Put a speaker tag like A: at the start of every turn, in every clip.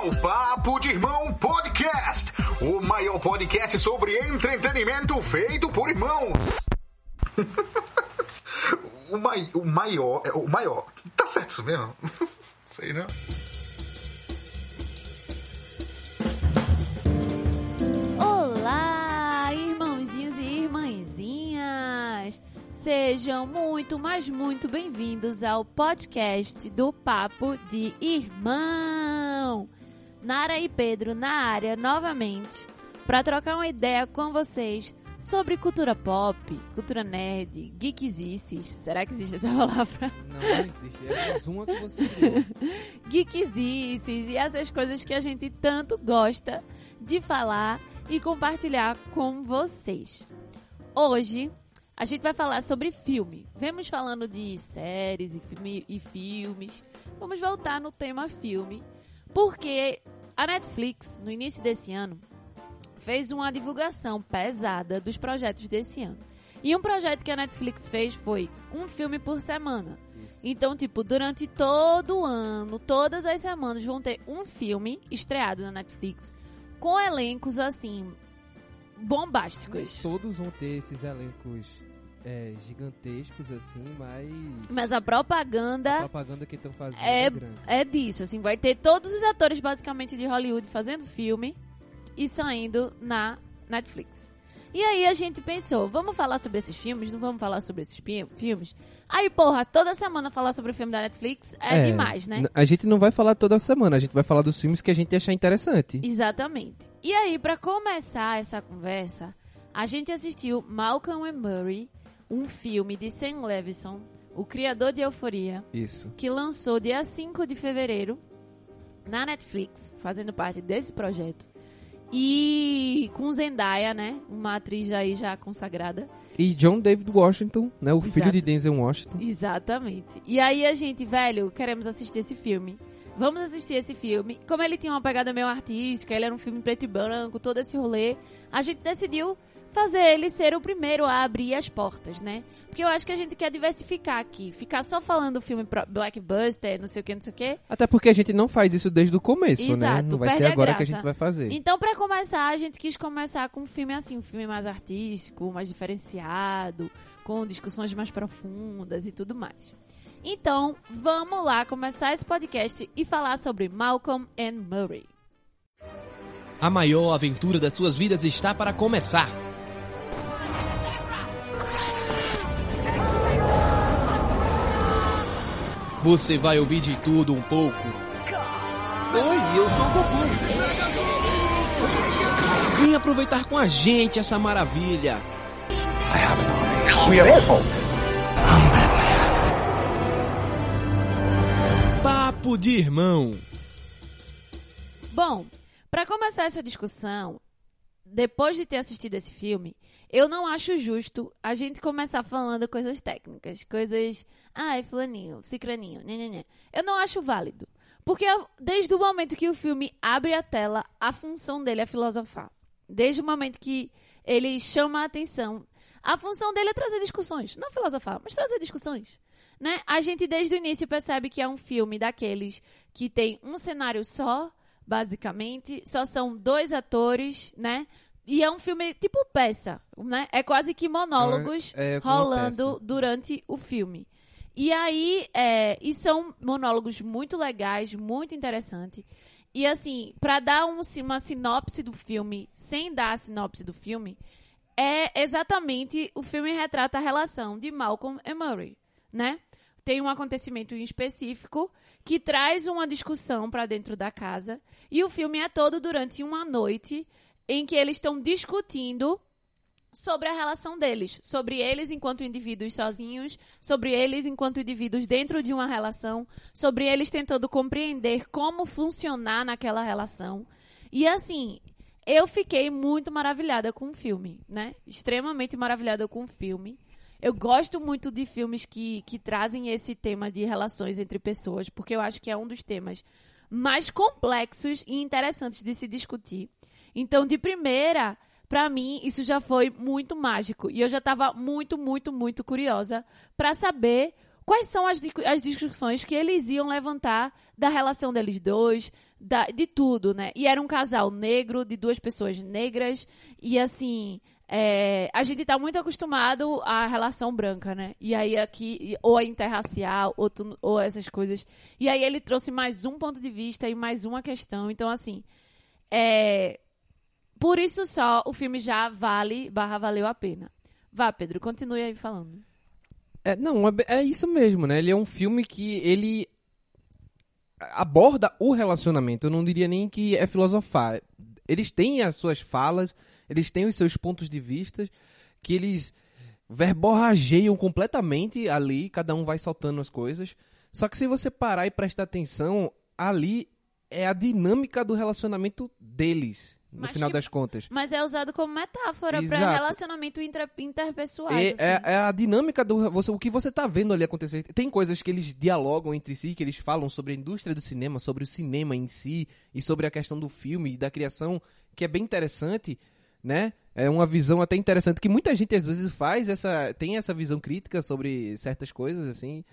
A: ao Papo de Irmão Podcast, o maior podcast sobre entretenimento feito por irmãos. o, mai, o maior, é, o maior. Tá certo isso mesmo? Sei não.
B: Olá, irmãozinhos e irmãzinhas! Sejam muito, mas muito bem-vindos ao podcast do Papo de Irmão. Nara e Pedro na área novamente para trocar uma ideia com vocês sobre cultura pop, cultura nerd, geekizices. Será que existe essa palavra?
C: Não, não existe. É mais uma que você criou.
B: Geekizices e essas coisas que a gente tanto gosta de falar e compartilhar com vocês. Hoje a gente vai falar sobre filme. Vemos falando de séries e, filme, e filmes. Vamos voltar no tema filme, porque a Netflix, no início desse ano, fez uma divulgação pesada dos projetos desse ano. E um projeto que a Netflix fez foi um filme por semana.
C: Isso.
B: Então, tipo, durante todo o ano, todas as semanas vão ter um filme estreado na Netflix com elencos assim bombásticos.
C: todos vão ter esses elencos é, gigantescos, assim, mas.
B: Mas a
C: a
B: propaganda
C: propaganda que estão fazendo
B: é-
C: é, grande.
B: é disso, assim, vai ter todos os atores basicamente de Hollywood fazendo filme e saindo na Netflix. E aí a gente pensou, vamos falar sobre esses filmes? Não vamos falar sobre esses filmes? Aí, porra, toda semana falar sobre o filme da Netflix é, demais, né?
C: A gente não vai falar toda semana, a gente vai falar dos filmes que a gente achar interessante.
B: Exatamente. E aí, pra começar essa conversa, a gente assistiu Malcolm and Murray, um filme de Sam Levinson, o criador de Euforia,
C: Isso.
B: que lançou dia 5 de fevereiro na Netflix, fazendo parte desse projeto. E com Zendaya, né? Uma atriz aí já consagrada.
C: E John David Washington, né? O
B: Exato.
C: filho de Denzel Washington.
B: Exatamente. E aí a gente, velho, queremos assistir esse filme. Vamos assistir esse filme. Como ele tinha uma pegada meio artística, ele era um filme preto e branco, todo esse rolê, a gente decidiu fazer ele ser o primeiro a abrir as portas, né? Porque eu acho que a gente quer diversificar aqui. Ficar só falando do filme pro- Blackbuster, não sei o que, não sei o que.
C: Até porque a gente não faz isso desde o começo, né?
B: Exato,
C: Não vai ser
B: a
C: agora que a gente vai fazer.
B: Então, pra começar, a gente quis começar com um filme assim, um filme mais artístico, mais diferenciado, com discussões mais profundas e tudo mais. Então, vamos lá começar esse podcast e falar sobre Malcolm and Murray.
D: A maior aventura das suas vidas está para começar. Você vai ouvir de tudo um pouco.
A: Oi, eu sou o Goku.
D: Vem aproveitar com a gente essa maravilha.
A: We are Apple.
D: Papo de irmão.
B: Bom, pra começar essa discussão, depois de ter assistido esse filme, eu não acho justo a gente começar falando coisas técnicas, coisas, ai, fulaninho, cicraninho, né. Eu não acho válido. Porque desde o momento que o filme abre a tela, a função dele é filosofar. Desde o momento que ele chama a atenção, a função dele é trazer discussões. Não filosofar, mas trazer discussões. Né? A gente desde o início percebe que é um filme daqueles que tem um cenário só, basicamente, só são dois atores, né? E é um filme tipo peça, né? É quase que monólogos
C: É, é
B: rolando durante o filme. E aí, é, e são monólogos muito legais, muito interessantes. E assim, pra dar um, uma sinopse do filme, sem dar a sinopse do filme, é exatamente o filme retrata a relação de Malcolm e Murray, né? Tem um acontecimento em específico que traz uma discussão pra dentro da casa e o filme é todo durante uma noite em que eles estão discutindo sobre a relação deles, sobre eles enquanto indivíduos sozinhos, sobre eles enquanto indivíduos dentro de uma relação, sobre eles tentando compreender como funcionar naquela relação. E assim, eu fiquei muito maravilhada com o filme, né? Extremamente maravilhada com o filme. Eu gosto muito de filmes que, que trazem esse tema de relações entre pessoas, porque eu acho que é um dos temas mais complexos e interessantes de se discutir. Então, de primeira, pra mim, isso já foi muito mágico. E eu já tava muito, muito, muito curiosa pra saber quais são as, as discussões que eles iam levantar da relação deles dois, da- de tudo, né? E era um casal negro, de duas pessoas negras, e assim. É, a gente tá muito acostumado à relação branca, né? E aí aqui, ou a interracial, ou, tu- ou essas coisas. E aí ele trouxe mais um ponto de vista e mais uma questão. Então, assim, é, por isso só o filme já vale, barra valeu a pena. Vá, Pedro, continue aí falando.
C: É, não, é, é isso mesmo, né? Ele é um filme que ele aborda o relacionamento. Eu não diria nem que é filosofar. Eles têm as suas falas, eles têm os seus pontos de vista, que eles verborrageiam completamente ali, cada um vai soltando as coisas. Só que se você parar e prestar atenção, ali é a dinâmica do relacionamento deles, no
B: Mas
C: final
B: que-
C: das contas.
B: Mas é usado como metáfora para relacionamento intra, interpessoal.
C: É,
B: assim.
C: é- é a dinâmica do você, o que você tá vendo ali acontecer. Tem coisas que eles dialogam entre si, que eles falam sobre a indústria do cinema, sobre o cinema em si e sobre a questão do filme e da criação, que é bem interessante, né? É uma visão até interessante que muita gente às vezes faz essa tem essa visão crítica sobre certas coisas assim.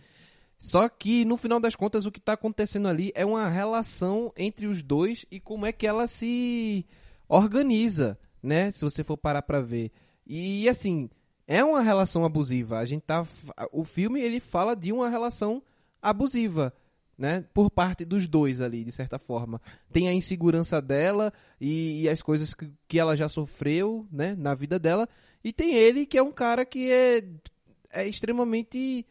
C: Só que no final das contas o que tá acontecendo ali é uma relação entre os dois e como é que ela se organiza, né? Se você for parar pra ver. E assim, é uma relação abusiva. A gente tá o filme ele fala de uma relação abusiva, né? Por parte dos dois ali, de certa forma. Tem a insegurança dela e, e as coisas que, que ela já sofreu, né, na vida dela, e tem ele que é um cara que é é extremamente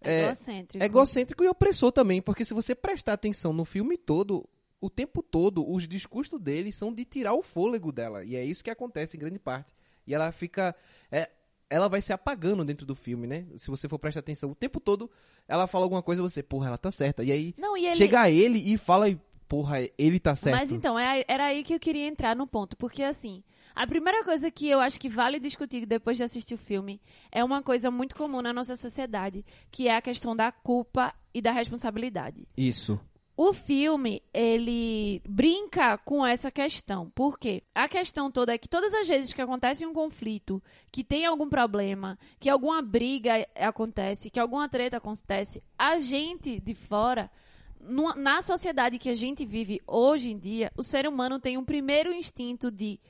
C: é,
B: egocêntrico.
C: é egocêntrico e opressor também, porque se você prestar atenção no filme todo, o tempo todo, os discursos dele são de tirar o fôlego dela. E é isso que acontece em grande parte. E ela fica. é, ela vai se apagando dentro do filme, né? Se você for prestar atenção, o tempo todo ela fala alguma coisa você, porra, ela tá certa. E aí
B: Não, e ele...
C: chega ele e fala, e, porra, ele tá certo.
B: Mas então, é- era aí que eu queria entrar no ponto. Porque, assim, a primeira coisa que eu acho que vale discutir depois de assistir o filme é uma coisa muito comum na nossa sociedade, que é a questão da culpa e da responsabilidade.
C: Isso.
B: O filme, ele brinca com essa questão. Por quê? A questão toda é que todas as vezes que acontece um conflito, que tem algum problema, que alguma briga acontece, que alguma treta acontece, a gente de fora, na sociedade que a gente vive hoje em dia, o ser humano tem um primeiro instinto de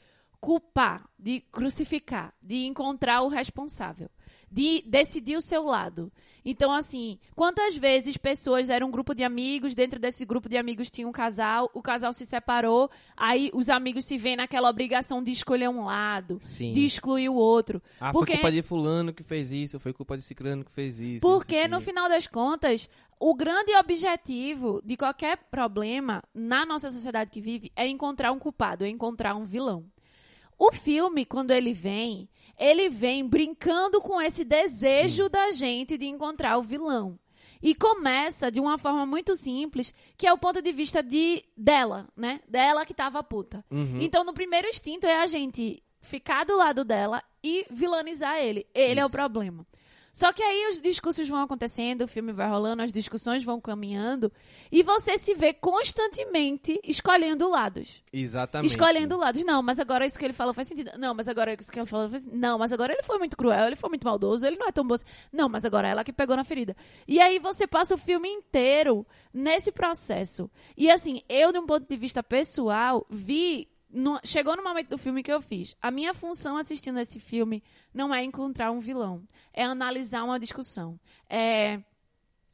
B: culpar, de crucificar, de encontrar o responsável, de decidir o seu lado. Então, assim, quantas vezes pessoas eram um grupo de amigos, dentro desse grupo de amigos tinha um casal, o casal se separou, aí os amigos se veem naquela obrigação de escolher um lado,
C: Sim.
B: de excluir o outro.
C: Ah,
B: porque
C: foi culpa de fulano que fez isso, foi culpa de ciclano que fez isso.
B: porque, no final das contas, o grande objetivo de qualquer problema na nossa sociedade que vive é encontrar um culpado, é encontrar um vilão. O filme, quando ele vem, ele vem brincando com esse desejo da gente de encontrar o vilão. E começa de uma forma muito simples, que é o ponto de vista de dela, né? Dela que tava puta.
C: Uhum.
B: Então, no primeiro instinto é a gente ficar do lado dela e vilanizar ele. Ele é o
C: Isso.
B: problema. Só que aí os discursos vão acontecendo, o filme vai rolando, as discussões vão caminhando, e você se vê constantemente escolhendo lados.
C: Exatamente.
B: Escolhendo lados. Não, mas agora isso que ele falou faz sentido. Não, mas agora isso que ele falou faz Não, mas agora ele foi muito cruel, ele foi muito maldoso, ele não é tão bom. Não, mas agora é ela que pegou na ferida. E aí você passa o filme inteiro nesse processo. E assim, eu, de um ponto de vista pessoal, vi. No- chegou no momento do filme que eu fiz. A minha função assistindo esse filme não é encontrar um vilão, é analisar uma discussão. É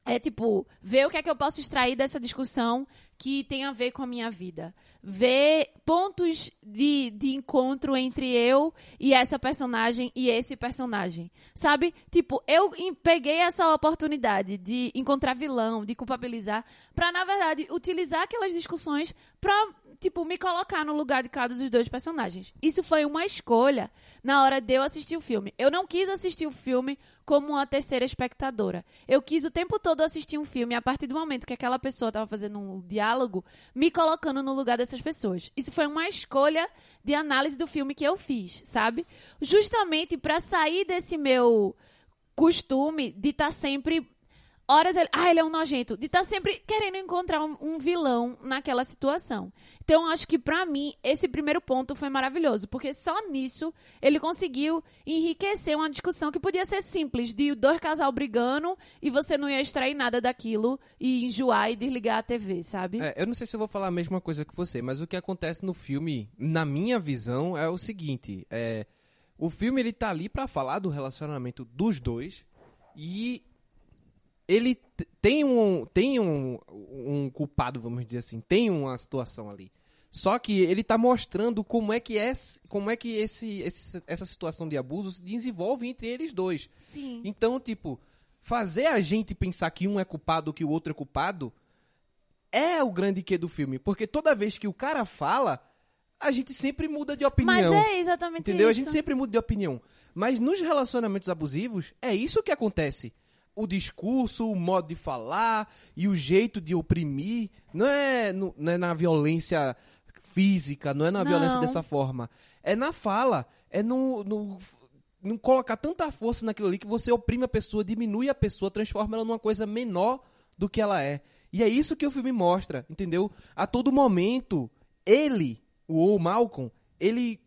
B: é tipo, ver o que é que eu posso extrair dessa discussão que tem a ver com a minha vida. Ver pontos de, de encontro entre eu e essa personagem e esse personagem. Sabe? Tipo, eu peguei essa oportunidade de encontrar vilão, de culpabilizar, pra, na verdade, utilizar aquelas discussões pra, tipo, me colocar no lugar de cada dos dois personagens. Isso foi uma escolha na hora de eu assistir o filme. Eu não quis assistir o filme como uma terceira espectadora. Eu quis o tempo todo assistir um filme a partir do momento que aquela pessoa estava fazendo um diálogo, me colocando no lugar dessas pessoas. Isso foi uma escolha de análise do filme que eu fiz, sabe? Justamente para sair desse meu costume de estar sempre horas ele, ah, ele é um nojento, de estar sempre querendo encontrar um, um vilão naquela situação. Então, acho que pra mim esse primeiro ponto foi maravilhoso, porque só nisso ele conseguiu enriquecer uma discussão que podia ser simples, de dois casal brigando e você não ia extrair nada daquilo e enjoar e desligar a TV, sabe?
C: É, eu não sei se eu vou falar a mesma coisa que você, mas o que acontece no filme, na minha visão, é o seguinte: é, o filme ele tá ali pra falar do relacionamento dos dois e ele tem um tem um, um culpado, vamos dizer assim, tem uma situação ali. Só que ele tá mostrando como é que é, como é que esse, esse- essa situação de abuso se desenvolve entre eles dois.
B: Sim.
C: Então, tipo, fazer a gente pensar que um é culpado que o outro é culpado é o grande quê do filme. Porque toda vez que o cara fala, a gente sempre muda de opinião.
B: Mas é exatamente
C: Entendeu?
B: isso.
C: A gente sempre muda de opinião. Mas nos relacionamentos abusivos, é isso que acontece. O discurso, o modo de falar e o jeito de oprimir não é, no- não é na violência física, não é na
B: Não.
C: violência dessa forma. É na fala, é no, no, não colocar tanta força naquilo ali que você oprime a pessoa, diminui a pessoa, transforma ela numa coisa menor do que ela é. E é isso que o filme mostra, entendeu? A todo momento, ele, o Malcolm, ele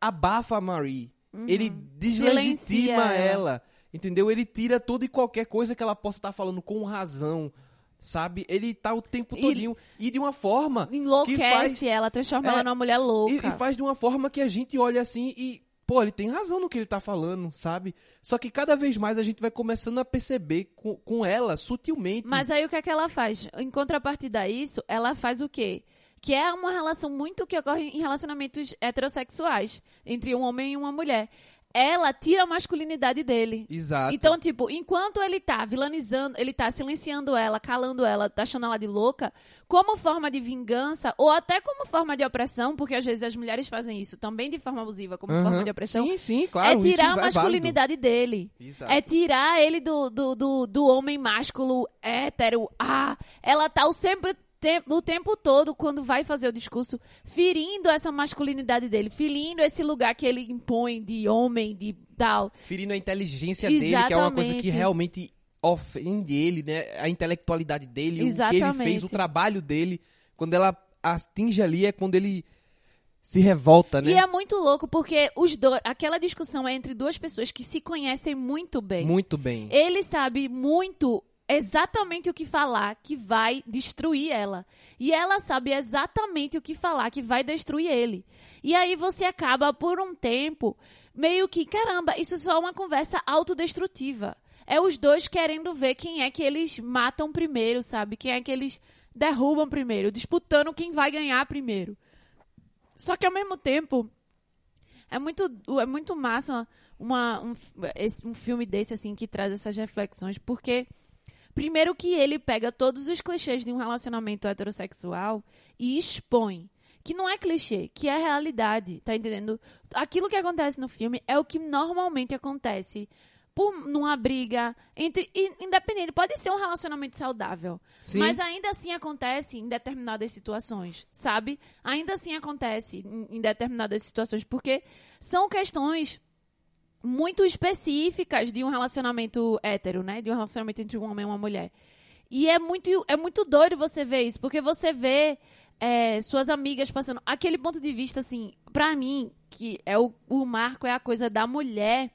C: abafa a Marie. Ele deslegitima
B: Uhum. Silencia ela.
C: ela. Entendeu? Ele tira toda e qualquer coisa que ela possa estar falando com razão. Sabe? Ele tá o tempo
B: E-
C: todinho. E de uma forma que
B: Enlouquece
C: faz,
B: ela, transforma
C: É,
B: ela numa mulher louca.
C: e, e faz de uma forma que a gente olha assim e. Pô, ele tem razão no que ele tá falando, sabe? Só que cada vez mais a gente vai começando a perceber com, com ela, sutilmente.
B: Mas aí o que é que ela faz? Em contrapartida a isso, ela faz o quê? Que é uma relação muito que ocorre em relacionamentos heterossexuais, entre um homem e uma mulher. Ela tira a masculinidade dele.
C: Exato.
B: Então, tipo, enquanto ele tá vilanizando, ele tá silenciando ela, calando ela, taxando ela de louca, como forma de vingança, ou até como forma de opressão, porque às vezes as mulheres fazem isso também de forma abusiva, como
C: Aham.
B: forma de opressão,
C: Sim, sim, claro.
B: é tirar a
C: é
B: masculinidade dele.
C: Exato.
B: É tirar ele do, do, do, do homem másculo hétero. Ah, ela tá sempre tem- o tempo todo, quando vai fazer o discurso, ferindo essa masculinidade dele, ferindo esse lugar que ele impõe de homem, de tal.
C: Ferindo a inteligência dele, que é uma coisa que
B: Exatamente.
C: realmente ofende ele, né? A intelectualidade dele, o que ele
B: Exatamente.
C: fez, o trabalho dele. Quando ela atinge ali é quando ele se revolta, né?
B: E é muito louco, porque os dois, aquela discussão é entre duas pessoas que se conhecem muito bem.
C: Muito bem.
B: Ele sabe muito exatamente o que falar que vai destruir ela. E ela sabe exatamente o que falar que vai destruir ele. E aí você acaba por um tempo meio que, caramba, isso só é uma conversa autodestrutiva. É os dois querendo ver quem é que eles matam primeiro, sabe? Quem é que eles derrubam primeiro, disputando quem vai ganhar primeiro. Só que ao mesmo tempo, é muito, é muito massa uma, um, um filme desse, assim, que traz essas reflexões, porque, primeiro que ele pega todos os clichês de um relacionamento heterossexual e expõe. Que não é clichê, que é realidade, tá entendendo? Aquilo que acontece no filme é o que normalmente acontece por, numa briga entre. in- Independente, pode ser um relacionamento saudável.
C: Sim.
B: Mas ainda assim acontece em determinadas situações, sabe? Ainda assim acontece em, em determinadas situações, porque são questões muito específicas de um relacionamento hétero, né? De um relacionamento entre um homem e uma mulher. E é muito, é muito doido você ver isso, porque você vê é, suas amigas passando. Aquele ponto de vista, assim, pra mim, que é o, o marco, é a coisa da mulher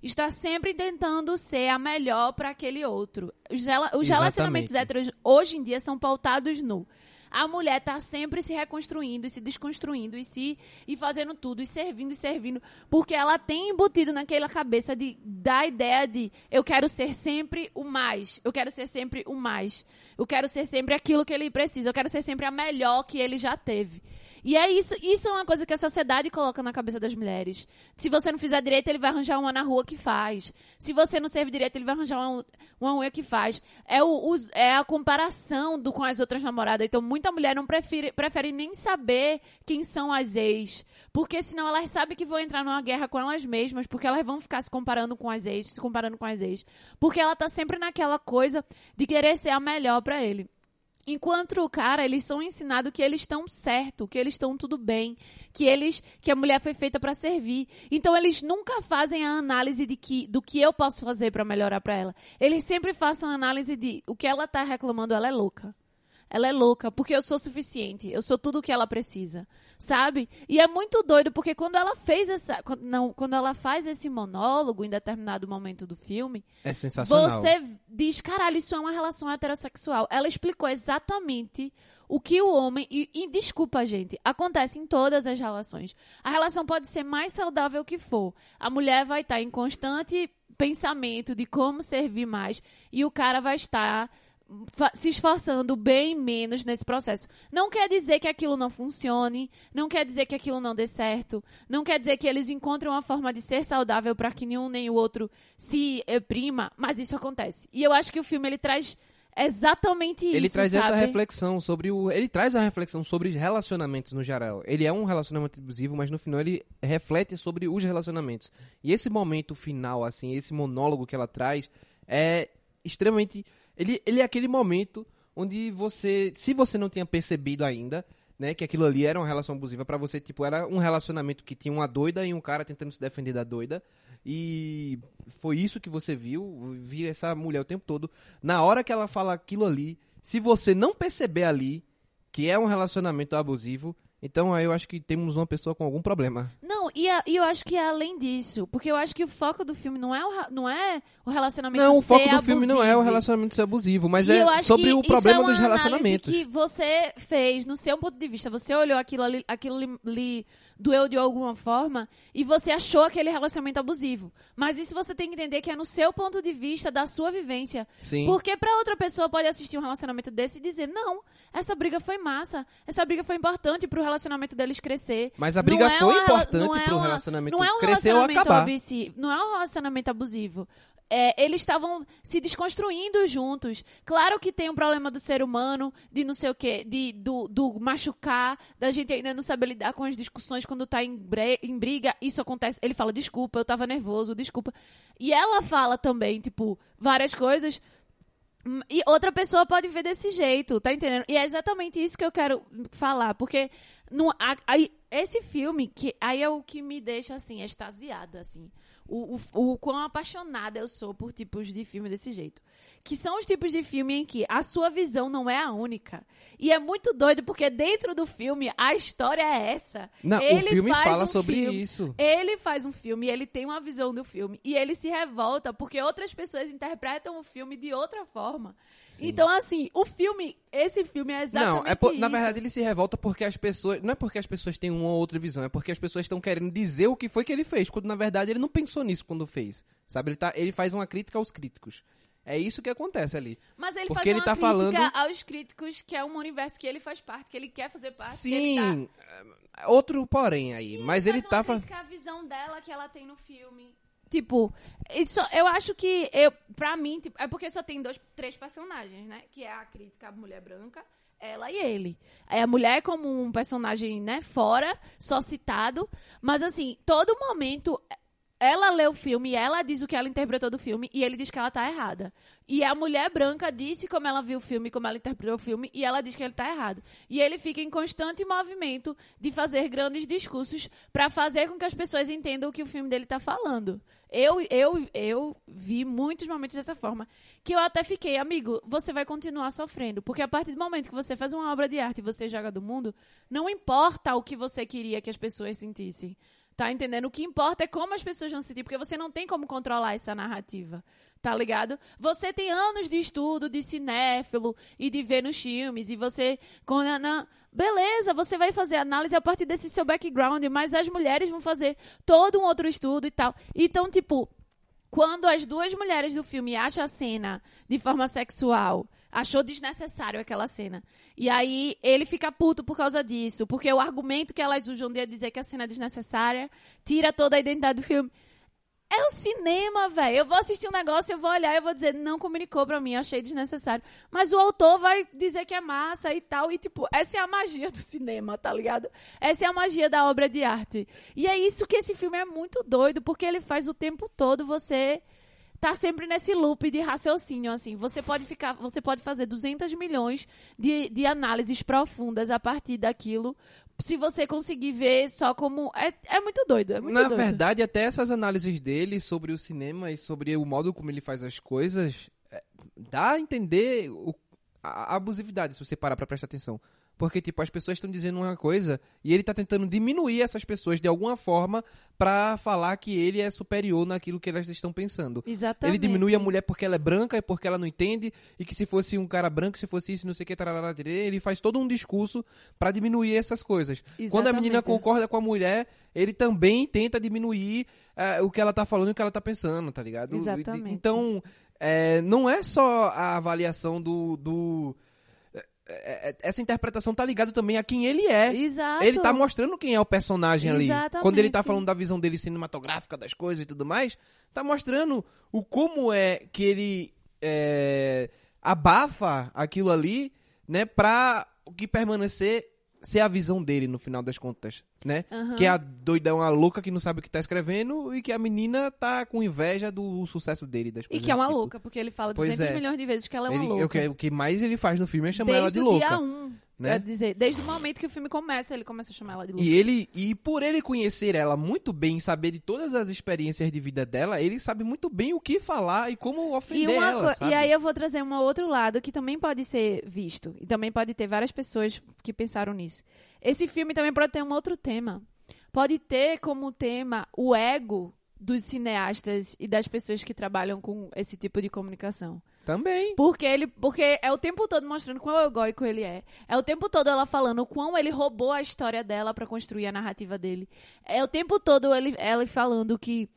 B: está sempre tentando ser a melhor para aquele outro. Os, rela- os relacionamentos héteros hoje em dia são pautados no. A mulher tá sempre se reconstruindo e se desconstruindo e se e fazendo tudo e servindo e servindo, porque ela tem embutido naquela cabeça de da ideia de eu quero ser sempre o mais, eu quero ser sempre o mais, eu quero ser sempre aquilo que ele precisa, eu quero ser sempre a melhor que ele já teve. E é isso, isso é uma coisa que a sociedade coloca na cabeça das mulheres. Se você não fizer direito, ele vai arranjar uma na rua que faz. Se você não serve direito, ele vai arranjar uma, uma que faz. É, o, os- é a comparação do com as outras namoradas. Então, muita mulher não prefere, prefere nem saber quem são as ex. Porque senão elas sabem que vão entrar numa guerra com elas mesmas, porque elas vão ficar se comparando com as ex, se comparando com as ex. Porque ela tá sempre naquela coisa de querer ser a melhor pra ele. Enquanto o cara, eles são ensinados que eles estão certo, que eles estão tudo bem, que eles que a mulher foi feita para servir. Então eles nunca fazem a análise de que do que eu posso fazer para melhorar para ela. Eles sempre fazem a análise de o que ela tá reclamando, ela é louca. Ela é louca, porque eu sou suficiente, eu sou tudo o que ela precisa, sabe? E é muito doido, porque quando ela fez essa. Quando, não, quando ela faz esse monólogo em determinado momento do filme,
C: É sensacional.
B: você diz, caralho, isso é uma relação heterossexual. Ela explicou exatamente o que o homem. E, e desculpa, gente, acontece em todas as relações. A relação pode ser mais saudável que for. A mulher vai estar em constante pensamento de como servir mais e o cara vai estar se esforçando bem menos nesse processo. Não quer dizer que aquilo não funcione, não quer dizer que aquilo não dê certo, não quer dizer que eles encontrem uma forma de ser saudável para que nenhum nem o outro se prima, mas isso acontece. E eu acho que o filme ele traz exatamente isso,
C: Ele traz essa
B: sabe?
C: reflexão sobre o. Ele traz a reflexão sobre os relacionamentos no geral. Ele é um relacionamento abusivo, mas no final ele reflete sobre os relacionamentos. E esse momento final, assim, esse monólogo que ela traz, é extremamente. Ele, ele é aquele momento onde você. Se você não tinha percebido ainda. Né, que aquilo ali era uma relação abusiva pra você, tipo, era um relacionamento que tinha uma doida e um cara tentando se defender da doida. E foi isso que você viu, vi essa mulher o tempo todo. Na hora que ela fala aquilo ali, se você não perceber ali que é um relacionamento abusivo, então aí eu acho que temos uma pessoa com algum problema.
B: Não, e, a- e eu acho que é além disso, porque eu acho que o foco do filme não é o, não é o relacionamento
C: Não, o
B: ser
C: foco do filme não é o
B: abusivo.
C: relacionamento ser abusivo, mas
B: E
C: é sobre o problema
B: é
C: dos relacionamentos.
B: que você fez no seu ponto de vista. Você olhou aquilo ali, aquilo lhe, lhe doeu de alguma forma e você achou aquele relacionamento abusivo. Mas isso você tem que entender que é no seu ponto de vista, da sua vivência.
C: Sim.
B: Porque pra outra pessoa pode assistir um relacionamento desse e dizer: não, essa briga foi massa, essa briga foi importante pro relacionamento deles crescer.
C: Mas a
B: Não
C: briga
B: é
C: foi
B: uma-
C: importante
B: não é
C: pro
B: uma-
C: relacionamento
B: não é um
C: crescer ou
B: relacionamento
C: acabar.
B: abusivo, não é um relacionamento abusivo. É, eles estavam se desconstruindo juntos. Claro que tem um problema do ser humano, de não sei o quê, de, do, do machucar, da gente ainda não saber lidar com as discussões quando tá em, em briga. Isso acontece. Ele fala, desculpa, eu tava nervoso, desculpa. E ela fala também, tipo, várias coisas. Hum, E outra pessoa pode ver desse jeito, tá entendendo? E é exatamente isso que eu quero falar, porque no, a- aí, esse filme, que aí é o que me deixa, assim, extasiada, assim. O, o, o quão apaixonada eu sou por tipos de filme desse jeito. Que são os tipos de filme em que a sua visão não é a única. E é muito doido, porque dentro do filme, a história é essa.
C: Não,
B: Ele
C: o filme
B: faz
C: fala
B: um
C: sobre
B: filme-
C: isso.
B: ele faz um filme, ele tem uma visão do filme e ele se revolta porque outras pessoas interpretam o filme de outra forma. Então, assim, o filme, esse filme é exatamente
C: Não, é por- na
B: isso.
C: verdade ele se revolta porque as pessoas. Não é porque as pessoas têm uma ou outra visão, é porque as pessoas estão querendo dizer o que foi que ele fez, quando na verdade ele não pensou nisso quando fez. Sabe? Ele, tá, ele faz uma crítica aos críticos. É isso que acontece ali.
B: Mas ele
C: porque
B: faz
C: ele
B: uma
C: tá
B: crítica
C: falando-
B: aos críticos, que é um universo que ele faz parte, que ele quer fazer parte.
C: Sim,
B: ele tá...
C: é, outro porém aí. mas ele
B: faz
C: tá.
B: uma crítica à visão dela que ela tem no filme. Tipo, isso, eu acho que, eu, pra mim, tipo, é porque só tem dois, três personagens, né? Que é a crítica, a mulher branca, ela e ele. É a mulher como um personagem, né, fora, só citado. Mas, assim, todo momento, ela lê o filme, ela diz o que ela interpretou do filme e ele diz que ela tá errada. E a mulher branca disse como ela viu o filme, como ela interpretou o filme, e ela diz que ele tá errado. E ele fica em constante movimento de fazer grandes discursos pra fazer com que as pessoas entendam o que o filme dele tá falando. Eu, eu, eu vi muitos momentos dessa forma. Que eu até fiquei, amigo, você vai continuar sofrendo. Porque a partir do momento que você faz uma obra de arte e você joga do mundo, não importa o que você queria que as pessoas sentissem. Tá entendendo? O que importa é como as pessoas vão se sentir, porque você não tem como controlar essa narrativa. Tá ligado? Você tem anos de estudo, de cinéfilo e de ver nos filmes, e você. a- na- Beleza, você vai fazer análise a partir desse seu background, mas as mulheres vão fazer todo um outro estudo e tal. Então, tipo, quando as duas mulheres do filme acham a cena de forma sexual, achou desnecessário aquela cena. E aí ele fica puto por causa disso, porque o argumento que elas usam de dizer que a cena é desnecessária tira toda a identidade do filme. É o cinema, velho. Eu vou assistir um negócio, eu vou olhar eu vou dizer, não comunicou pra mim, achei desnecessário. Mas o autor vai dizer que é massa e tal. E, tipo, essa é a magia do cinema, tá ligado? Essa é a magia da obra de arte. E é isso que esse filme é muito doido, porque ele faz o tempo todo você tá sempre nesse loop de raciocínio, assim. Você pode ficar, você pode fazer 200 milhões de, de análises profundas a partir daquilo, se você conseguir ver só como é, é muito doido, é muito
C: Na
B: doido.
C: verdade, até essas análises dele sobre o cinema e sobre o modo como ele faz as coisas, é, dá a entender o- a a abusividade, se você parar pra prestar atenção. Porque, tipo, as pessoas estão dizendo uma coisa e ele tá tentando diminuir essas pessoas de alguma forma pra falar que ele é superior naquilo que elas estão pensando.
B: Exatamente.
C: Ele diminui a mulher porque ela é branca e porque ela não entende, e que se fosse um cara branco, se fosse isso, não sei o que, tarará, ele faz todo um discurso pra diminuir essas coisas. Quando a menina
B: Exatamente.
C: concorda com a mulher, ele também tenta diminuir eh, o que ela tá falando e o que ela tá pensando, tá ligado?
B: Exatamente.
C: Então, eh, não é só a avaliação do. do essa interpretação tá ligado também a quem ele é.
B: Exato.
C: Ele tá mostrando quem é o personagem ali.
B: Exatamente.
C: Quando ele tá falando da visão dele cinematográfica das coisas e tudo mais, tá mostrando o como é que ele é, abafa aquilo ali, né, pra o que permanecer ser a visão dele no final das contas, né?
B: Aham.
C: Que é a doidão, a louca que não sabe o que tá escrevendo e que a menina tá com inveja do sucesso dele, das
B: E que é uma
C: tipo.
B: louca, porque ele fala
C: Pois
B: 200
C: é.
B: milhões de vezes que ela é uma
C: Ele-
B: louca.
C: o, que, o que mais ele faz no filme é chamar ela de
B: Desde o
C: louca.
B: dia 1,
C: né?
B: quer dizer, desde o momento que o filme começa, ele começa a chamar ela de louca.
C: E ele e por ele conhecer ela muito bem, saber de todas as experiências de vida dela, ele sabe muito bem o que falar e como
B: E,
C: ofender
B: uma
C: ela,
B: co- e aí eu vou trazer um outro lado que também pode ser visto. E também pode ter várias pessoas que pensaram nisso. Esse filme também pode ter um outro tema. Pode ter como tema o ego dos cineastas e das pessoas que trabalham com esse tipo de comunicação.
C: Também.
B: Porque ele, porque é o tempo todo mostrando quão egóico ele é. É o tempo todo ela falando o quão ele roubou a história dela pra construir a narrativa dele. É o tempo todo ele, ela falando que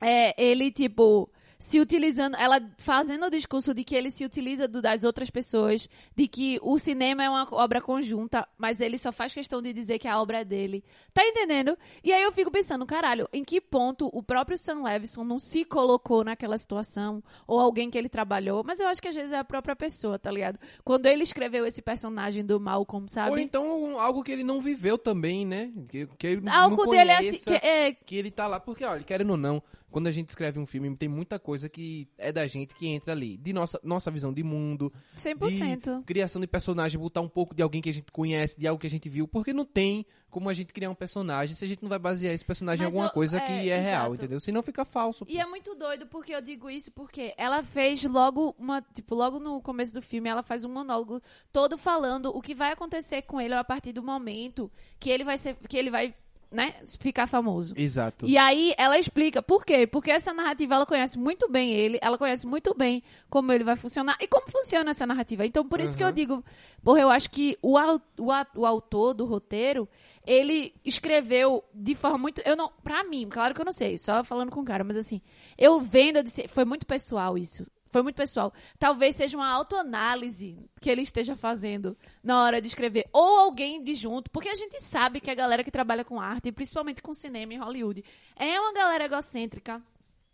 B: é, ele, tipo, se utilizando, ela fazendo o discurso de que ele se utiliza do- das outras pessoas, de que o cinema é uma obra conjunta, mas ele só faz questão de dizer que a obra é dele. Tá entendendo? E aí eu fico pensando, caralho, em que ponto o próprio Sam Levinson não se colocou naquela situação, ou alguém que ele trabalhou, mas eu acho que às vezes é a própria pessoa, tá ligado? Quando ele escreveu esse personagem do Malcolm, sabe?
C: Ou então algo que ele não viveu também, né? Que, que ele
B: Algo
C: não
B: dele é
C: conheça,
B: assim, que é,
C: que ele tá lá. Porque, olha, querendo ou não, quando a gente escreve um filme, tem muita coisa que é da gente que entra ali. De nossa, nossa visão de mundo,
B: 100%.
C: de criação de personagem, botar um pouco de alguém que a gente conhece, de algo que a gente viu. Porque não tem como a gente criar um personagem se a gente não vai basear esse personagem em
B: Mas
C: alguma
B: eu-
C: coisa
B: é,
C: que é real,
B: exato.
C: entendeu? Senão fica falso.
B: E é muito doido porque eu digo isso porque ela fez logo uma, tipo, logo no começo do filme, ela faz um monólogo todo falando o que vai acontecer com ele a partir do momento que ele vai ser, que ele vai, né, ficar famoso.
C: Exato.
B: E aí ela explica por quê? Porque essa narrativa ela conhece muito bem ele, ela conhece muito bem como ele vai funcionar e como funciona essa narrativa. Então por isso que eu digo, porra, eu acho que o, o, o autor do roteiro, ele escreveu de forma muito, eu não, pra mim, claro que eu não sei, só falando com o cara, mas assim, eu vendo, eu disse, foi muito pessoal isso. Foi muito pessoal. Talvez seja uma autoanálise que ele esteja fazendo na hora de escrever. Ou alguém de junto. Porque a gente sabe que a galera que trabalha com arte, principalmente com cinema em Hollywood, é uma galera egocêntrica.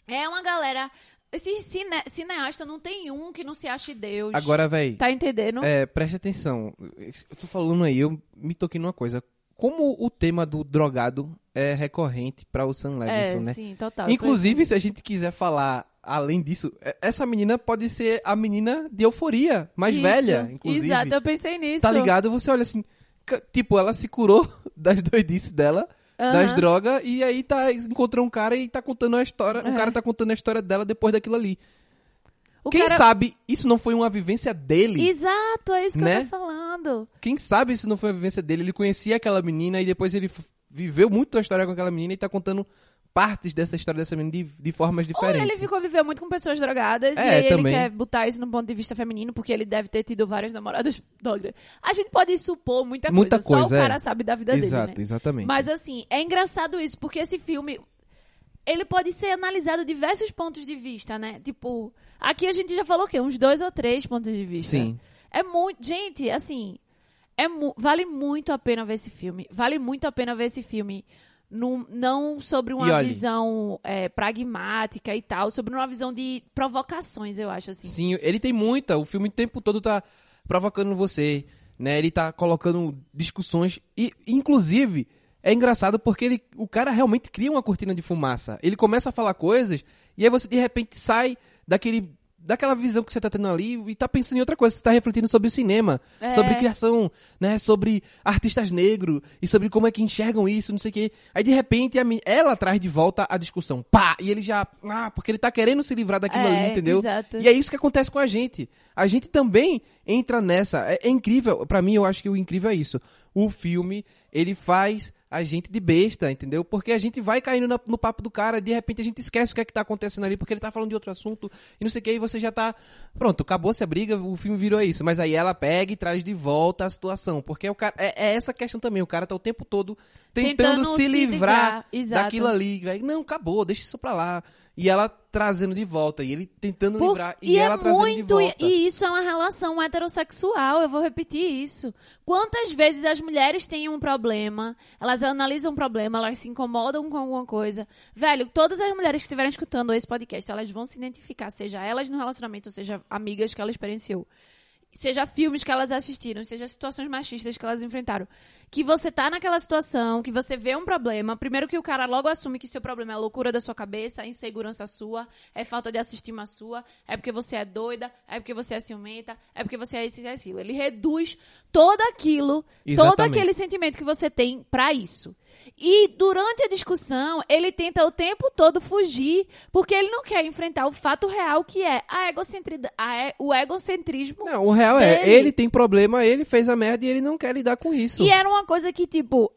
B: É uma galera. Esse cine, cineasta não tem um que não se ache Deus.
C: Agora, véi,
B: Tá entendendo?
C: É, preste atenção. Eu tô falando aí, eu me toquei numa coisa. Como o tema do drogado é recorrente pra o Sam Levinson,
B: é,
C: né?
B: sim, total.
C: Inclusive, se a gente quiser falar além disso, é- essa menina pode ser a menina de euforia, mais
B: Isso,
C: velha, inclusive.
B: Exato, eu pensei nisso.
C: Tá ligado? Você olha assim, tipo, ela se curou das doidices dela, das drogas, e aí tá encontrou um cara e tá contando a história. O
B: É.
C: cara tá contando a história dela depois daquilo ali.
B: O
C: Quem
B: cara-
C: sabe isso não foi uma vivência dele?
B: Exato, é isso que
C: Né?
B: eu tô falando.
C: Quem sabe isso não foi a vivência dele? Ele conhecia aquela menina e depois ele viveu muito a história com aquela menina e tá contando partes dessa história dessa menina de, de formas
B: Ou
C: diferentes.
B: ele ficou viveu muito com pessoas drogadas
C: É,
B: e aí
C: também.
B: ele quer botar isso no ponto de vista feminino porque ele deve ter tido várias namoradas drogas. A gente pode supor muita,
C: Muita
B: coisa, só
C: coisa,
B: o
C: é.
B: cara sabe da vida
C: Exato,
B: dele, né?
C: exatamente.
B: Mas assim, é engraçado isso porque esse filme ele pode ser analisado de diversos pontos de vista, né? Tipo, aqui a gente já falou o quê? Uns dois ou três pontos de vista.
C: Sim.
B: É muito. Gente, assim. É mu- vale muito a pena ver esse filme. Vale muito a pena ver esse filme. Num- não sobre uma visão é, pragmática e tal, sobre uma visão de provocações, eu acho, assim.
C: Sim, ele tem muita. O filme o tempo todo tá provocando você, né? Ele tá colocando discussões e, inclusive, é engraçado porque ele, o cara realmente cria uma cortina de fumaça. Ele começa a falar coisas e aí você de repente sai daquele daquela visão que você tá tendo ali e tá pensando em outra coisa, você tá refletindo sobre o cinema,
B: É.
C: sobre criação, né, sobre artistas negros e sobre como é que enxergam isso, não sei o quê. Aí de repente a ela traz de volta a discussão. Pá, e ele já, ah, porque ele tá querendo se livrar daquilo
B: É,
C: ali, entendeu?
B: exato.
C: E é isso que acontece com a gente. A gente também entra nessa. É, é incrível, pra mim eu acho que o incrível é isso. O filme, ele faz a gente de besta, entendeu? Porque a gente vai caindo na- no papo do cara, de repente a gente esquece o que é que tá acontecendo ali, porque ele tá falando de outro assunto e não sei o que, e você já tá. Pronto, acabou-se a briga, o filme virou isso. Mas aí ela pega e traz de volta a situação. Porque o cara. É, é essa questão também, o cara tá o tempo todo tentando,
B: Tentando
C: se
B: se
C: livrar
B: livrar,
C: daquilo ali. Não, acabou, deixa isso pra lá. E ela trazendo de volta, e ele tentando
B: Por-
C: livrar, e,
B: e
C: ela
B: é
C: trazendo de
B: muito,
C: volta.
B: e isso é uma relação heterossexual, eu vou repetir isso. Quantas vezes as mulheres têm um problema, elas analisam um problema, elas se incomodam com alguma coisa. Velho, todas as mulheres que estiverem escutando esse podcast, elas vão se identificar, seja elas no relacionamento, ou seja amigas que ela experienciou. Seja filmes que elas assistiram, seja situações machistas que elas enfrentaram. Que você tá naquela situação, que você vê um problema. Primeiro que o cara logo assume que seu problema é a loucura da sua cabeça, é insegurança sua, é falta de autoestima sua, é porque você é doida, é porque você é ciumenta, é porque você é isso e é aquilo. Ele reduz todo aquilo, todo
C: Exatamente.
B: aquele sentimento que você tem pra isso. E durante a discussão, ele tenta o tempo todo fugir, porque ele não quer enfrentar o fato real que é a egocentridade, a o egocentrismo
C: Não, o real é,
B: dele.
C: ele tem problema, ele fez a merda e ele não quer lidar com isso.
B: E era uma coisa que, tipo,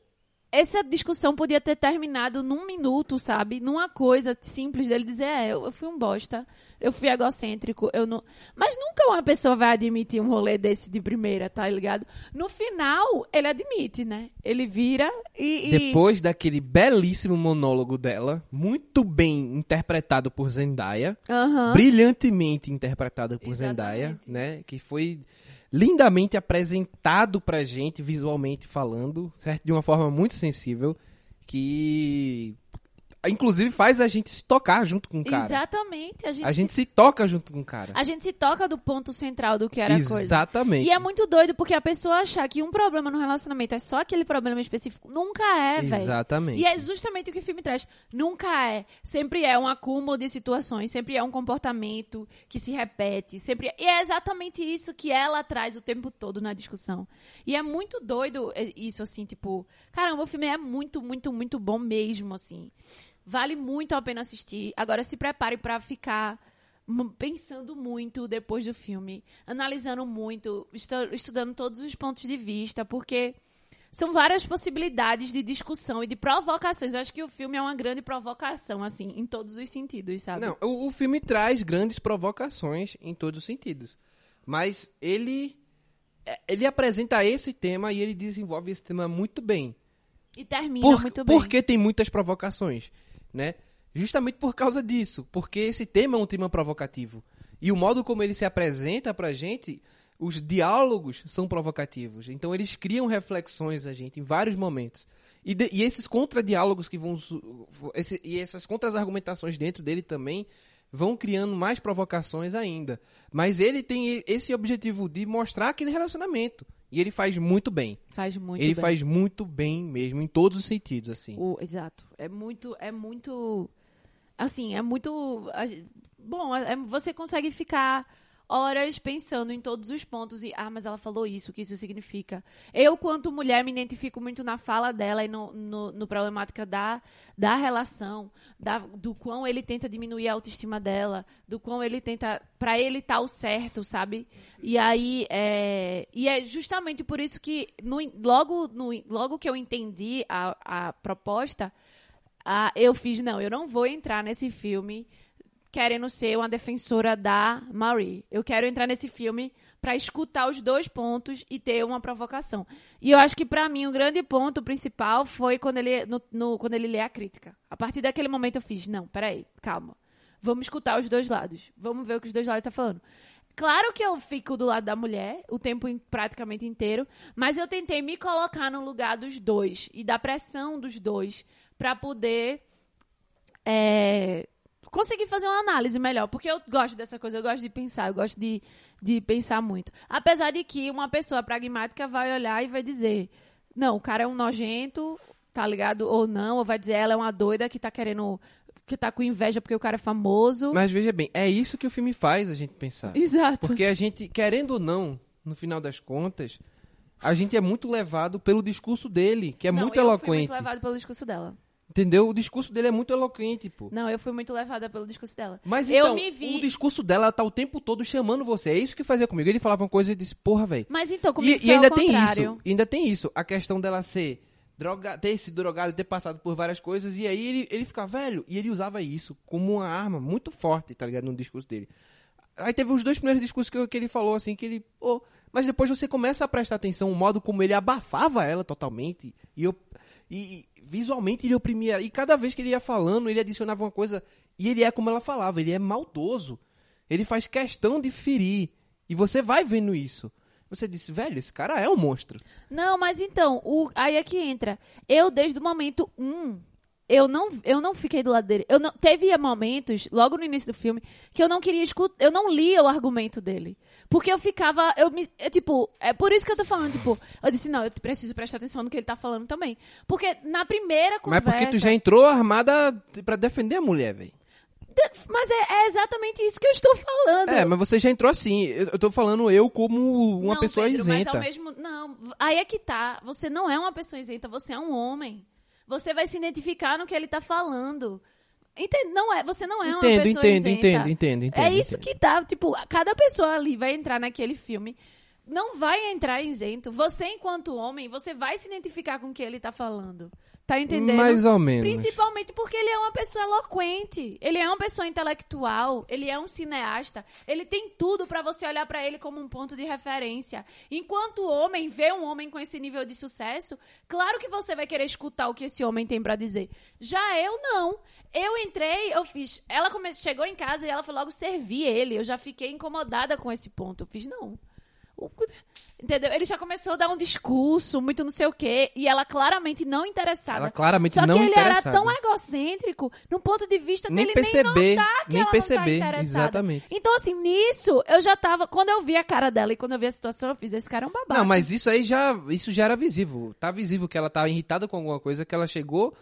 B: essa discussão podia ter terminado num minuto, sabe? Numa coisa simples dele dizer, é, eu, eu fui um bosta, eu fui egocêntrico, eu não... Mas nunca uma pessoa vai admitir um rolê desse de primeira, tá ligado? No final, ele admite, né? Ele vira e... e-
C: Depois daquele belíssimo monólogo dela, muito bem interpretado por Zendaya,
B: Aham.
C: brilhantemente interpretado por
B: Exatamente.
C: Zendaya, né? Que foi lindamente apresentado pra gente, visualmente falando, certo? De uma forma muito sensível, que inclusive faz a gente se tocar junto com o cara.
B: Exatamente. A gente,
C: A
B: se,
C: gente se toca junto com o cara.
B: a gente se toca do ponto central do que era a coisa.
C: Exatamente.
B: E é muito doido, porque a pessoa achar que um problema no relacionamento é só aquele problema específico. Nunca é, velho.
C: Exatamente.
B: E é justamente o que o filme traz. Nunca é. Sempre é um acúmulo de situações, sempre é um comportamento que se repete, sempre é... E é exatamente isso que ela traz o tempo todo na discussão. E é muito doido é, isso, assim, tipo... Caramba, o filme é muito, muito, muito bom mesmo, assim. Vale muito a pena assistir. Agora se prepare pra ficar pensando muito depois do filme, analisando muito, estu- estudando todos os pontos de vista, porque são várias possibilidades de discussão e de provocações. Eu acho que o filme é uma grande provocação, assim, em todos os sentidos, sabe?
C: Não, o, o filme traz grandes provocações em todos os sentidos. Mas ele é, ele apresenta esse tema e ele desenvolve esse tema muito bem.
B: E termina
C: Por,
B: muito bem.
C: Porque tem muitas provocações, né? Justamente por causa disso, porque esse tema é um tema provocativo. E o modo como ele se apresenta pra gente, os diálogos são provocativos. Então eles criam reflexões a gente em vários momentos. E, de- e esses contradiálogos que vão. esse- e essas contra-argumentações dentro dele também vão criando mais provocações ainda. Mas ele tem esse objetivo de mostrar aquele relacionamento. E ele faz muito bem.
B: Faz muito
C: ele
B: bem.
C: faz muito bem mesmo, em todos os sentidos, assim.
B: O, exato. É muito, é muito, assim, é muito, bom, é- você consegue ficar horas pensando em todos os pontos e, ah, mas ela falou isso, o que isso significa. Eu, quanto mulher, me identifico muito na fala dela e no, no, no problemática da, da relação, da, do quão ele tenta diminuir a autoestima dela, do quão ele tenta, pra ele tá o certo, sabe? E aí, é, e é justamente por isso que, no, logo, no, logo que eu entendi a, a proposta, ah, eu fiz, não, eu não vou entrar nesse filme querendo ser uma defensora da Marie. Eu quero entrar nesse filme pra escutar os dois pontos e ter uma provocação. E eu acho que pra mim o grande ponto principal foi quando ele no, no- quando ele lê a crítica. A partir daquele momento eu fiz, não, peraí, calma. Vamos escutar os dois lados. Vamos ver o que os dois lados estão falando. Claro que eu fico do lado da mulher o tempo praticamente inteiro, mas eu tentei me colocar no lugar dos dois e da pressão dos dois pra poder é, conseguir fazer uma análise melhor. Porque eu gosto dessa coisa, eu gosto de pensar, eu gosto de, de pensar muito. Apesar de que uma pessoa pragmática vai olhar e vai dizer: não, o cara é um nojento, tá ligado? Ou não, ou vai dizer ela é uma doida que tá querendo. que tá com inveja porque o cara é famoso.
C: Mas veja bem, é isso que o filme faz a gente pensar.
B: Exato.
C: Porque a gente, querendo ou não, no final das contas, a gente é muito levado pelo discurso dele, que é
B: Não,
C: muito
B: eu fui
C: eloquente.
B: muito levada pelo discurso dela.
C: Entendeu? O discurso dele é muito eloquente, pô.
B: Não, eu fui muito levada pelo discurso dela.
C: Mas
B: Eu
C: então,
B: me vi-
C: o discurso dela tá o tempo todo chamando você. É isso que fazia comigo. Ele falava uma coisa e disse, porra, velho.
B: Mas então, comigo
C: E,
B: foi
C: e ainda tem
B: contrário.
C: isso. e ainda tem isso. A questão dela ser droga, ter se drogado, ter passado por várias coisas. E aí ele, ele fica velho. E ele usava isso como uma arma muito forte, tá ligado? No discurso dele. Aí teve os dois primeiros discursos que, eu- que ele falou, assim, que ele. mas depois você começa a prestar atenção o modo como ele abafava ela totalmente. E eu. E visualmente ele oprimia. E cada vez que ele ia falando, ele adicionava uma coisa. E ele é como ela falava, ele é maldoso. Ele faz questão de ferir. E você vai vendo isso. Você disse, velho, esse cara é um monstro.
B: Não, mas então, o, aí é que entra. Eu, desde o momento um, eu não, eu não fiquei do lado dele. Eu não, teve momentos, logo no início do filme, que eu não queria escutar, eu não lia o argumento dele. Porque eu ficava, eu me, é, tipo, é por isso que eu tô falando, tipo, eu disse, não, eu preciso prestar atenção no que ele tá falando também. Porque na primeira
C: Mas
B: conversa...
C: porque tu já entrou armada pra defender a mulher, velho.
B: Mas é, é exatamente isso que eu estou falando.
C: É, mas você já entrou assim. Eu, eu tô falando eu como uma
B: não,
C: pessoa
B: Pedro, Mas
C: isenta.
B: ao mesmo. Não, aí é que tá. Você não é uma pessoa isenta, você é um homem. Você vai se identificar no que ele tá falando. Entende? Não é, você não é uma
C: Entendo,
B: pessoa
C: entendo,
B: isenta.
C: entendo, entendo, entendo,
B: É isso
C: entendo.
B: que tá, tipo, cada pessoa ali vai entrar naquele filme, não vai entrar isento. Você, enquanto homem, você vai se identificar com o que ele tá falando. Tá entendendo?
C: Mais ou menos.
B: Principalmente porque ele é uma pessoa eloquente, ele é uma pessoa intelectual, ele é um cineasta, ele tem tudo pra você olhar pra ele como um ponto de referência. Enquanto o homem vê um homem com esse nível de sucesso, claro que você vai querer escutar o que esse homem tem pra dizer. Já eu não. Eu entrei, eu fiz. Ela come... chegou em casa e ela foi logo servir ele. Eu já fiquei incomodada com esse ponto. Eu fiz, não. O- Entendeu? Ele já começou a dar um discurso, muito não sei o quê, e ela claramente não interessada.
C: Ela claramente
B: Só
C: não
B: que ele era tão egocêntrico, no ponto de vista
C: Nem
B: dele
C: perceber,
B: nem notar que
C: nem
B: ela
C: perceber,
B: não tá interessada.
C: exatamente.
B: Então, assim, nisso, eu já tava... Quando eu vi a cara dela e quando eu vi a situação, eu fiz, esse cara é um babaca.
C: Não, mas isso aí já, isso já era visível. Tá visível que ela tá irritada com alguma coisa, que ela chegou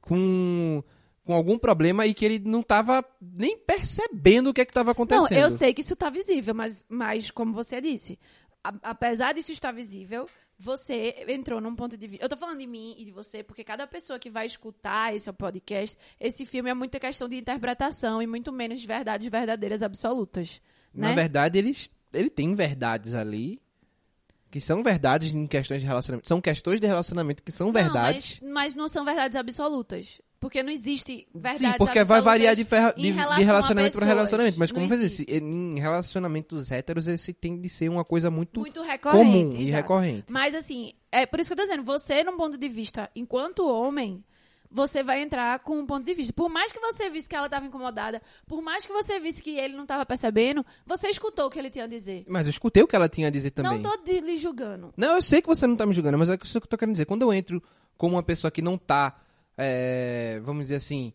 C: com, com algum problema e que ele não tava nem percebendo o que é que tava
B: Não,
C: acontecendo.
B: eu sei que isso tá visível, mas, mas como você disse, a- apesar disso estar visível, você entrou num ponto de vista. Eu tô falando de mim e de você, porque cada pessoa que vai escutar esse podcast, esse filme é muita questão de interpretação e muito menos de verdades verdadeiras absolutas.
C: Na
B: né?
C: verdade, ele, ele tem verdades ali que são verdades em questões de relacionamento. São questões de relacionamento que são verdades.
B: Não, mas, mas não são verdades absolutas. Porque não existe verdades
C: Sim, porque vai variar de, ferra- de- de relacionamento para relacionamento. Mas como fazer
B: existe.
C: em relacionamentos héteros, esse tem de ser uma coisa muito,
B: muito
C: comum
B: recorrente.
C: e
B: exato.
C: recorrente.
B: Mas assim, é por isso que eu tô dizendo, você, num ponto de vista, enquanto homem, você vai entrar com um ponto de vista. Por mais que você visse que ela estava incomodada, por mais que você visse que ele não estava percebendo, você escutou o que ele tinha a dizer.
C: Mas eu escutei o que ela tinha a dizer também.
B: Não tô lhe julgando.
C: Não, eu sei que você não tá me julgando, mas é isso que eu tô querendo dizer. Quando eu entro como uma pessoa que não tá, é, vamos dizer assim,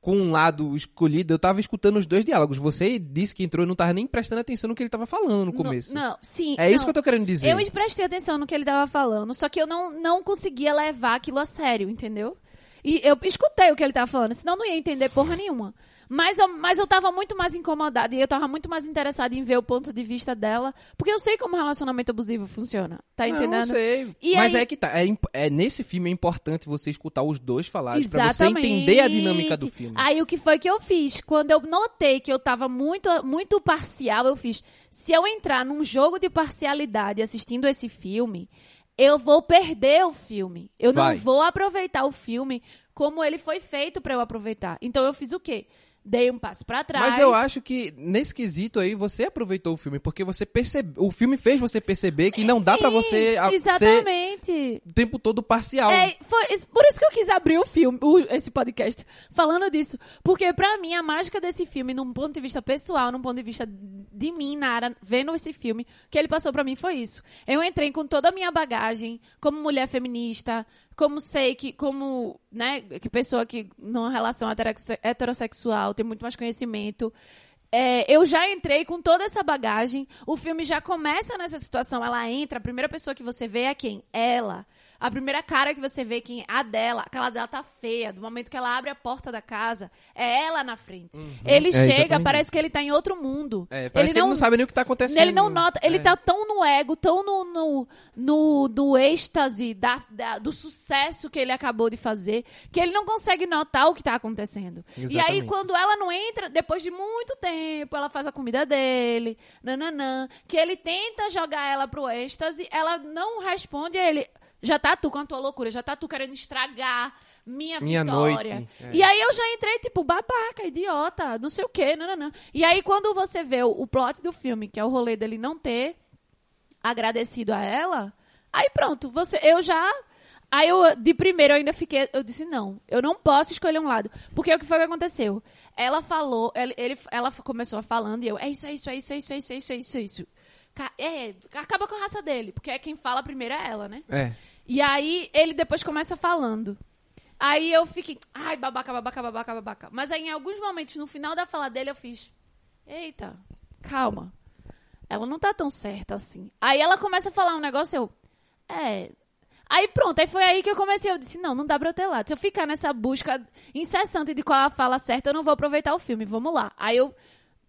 C: com um lado escolhido, eu tava escutando os dois diálogos. Você disse que entrou e não tava nem prestando atenção no que ele tava falando no começo.
B: Não, não, sim.
C: é isso
B: não.
C: que eu tô querendo dizer.
B: Eu prestei atenção no que ele tava falando, só que eu não, não conseguia levar aquilo a sério, entendeu? E eu escutei o que ele tava falando, senão eu não ia entender porra nenhuma. Mas eu, mas eu tava muito mais incomodada e eu tava muito mais interessada em ver o ponto de vista dela, porque eu sei como um relacionamento abusivo funciona. Tá
C: Não,
B: entendendo?
C: eu sei.
B: E
C: mas
B: aí-
C: é que tá. É, é nesse filme é importante você escutar os dois falarem pra você entender a dinâmica do filme.
B: Aí o que foi que eu fiz? Quando eu notei que eu tava muito, muito parcial, eu fiz. Se eu entrar num jogo de parcialidade assistindo esse filme, eu vou perder o filme. Eu
C: Vai.
B: não vou aproveitar o filme como ele foi feito pra eu aproveitar. Então eu fiz o quê? Dei um passo pra trás.
C: Mas eu acho que nesse quesito aí você aproveitou o filme, porque você percebeu. O filme fez você perceber que não dá pra
B: Sim,
C: você a-
B: Exatamente.
C: o tempo todo parcial.
B: É, foi por isso que eu quis abrir o filme, o- esse podcast, falando disso. Porque pra mim, a mágica desse filme, num ponto de vista pessoal, num ponto de vista de mim, Nara, vendo esse filme, que ele passou pra mim foi isso. Eu entrei com toda a minha bagagem, como mulher feminista, como sei que, como, né, que pessoa que numa relação heterosse- heterossexual tem muito mais conhecimento. É, eu já entrei com toda essa bagagem. O filme já começa nessa situação. Ela entra, a primeira pessoa que você vê é quem? Ela. A primeira cara que você vê que a dela, aquela dela tá feia, do momento que ela abre a porta da casa, é ela na frente. Ele
C: É,
B: chega,
C: exatamente
B: parece que ele tá em outro mundo.
C: É, parece que ele não sabe nem o que tá acontecendo.
B: Ele não nota, ele
C: É.
B: tá tão no ego, tão no, no, no, no êxtase da, da- do sucesso que ele acabou de fazer, que ele não consegue notar o que tá acontecendo. E aí,
C: Exatamente.
B: quando ela não entra, depois de muito tempo, ela faz a comida dele, nananã, que ele tenta jogar ela pro êxtase, ela não responde a ele. Já tá tu com a tua loucura, já tá tu querendo estragar minha,
C: minha
B: vitória.
C: Noite, é.
B: E aí eu já entrei, tipo, babaca, idiota, não sei o quê, não, não, não. E aí quando você vê o, o plot do filme, que é o rolê dele não ter agradecido a ela, aí pronto, você, eu já Aí eu, de primeiro, eu ainda fiquei. Eu disse, não, eu não posso escolher um lado. Porque o que foi que aconteceu? Ela falou, ele, ele, ela começou falando e eu, é isso, é isso, é isso, é isso, é isso, é isso, é isso. É, acaba com a raça dele, porque quem fala primeiro é ela, né?
C: É.
B: E aí ele depois começa falando. Aí eu fiquei, ai, babaca, babaca, babaca, babaca. Mas aí em alguns momentos, no final da fala dele, eu fiz, eita, calma. Ela não tá tão certa assim. Aí ela começa a falar um negócio, eu, é. Aí pronto, aí foi aí que eu comecei. Eu disse, não, não dá pra eu ter lado. Se eu ficar nessa busca incessante de qual a fala certa, eu não vou aproveitar o filme. Vamos lá. Aí eu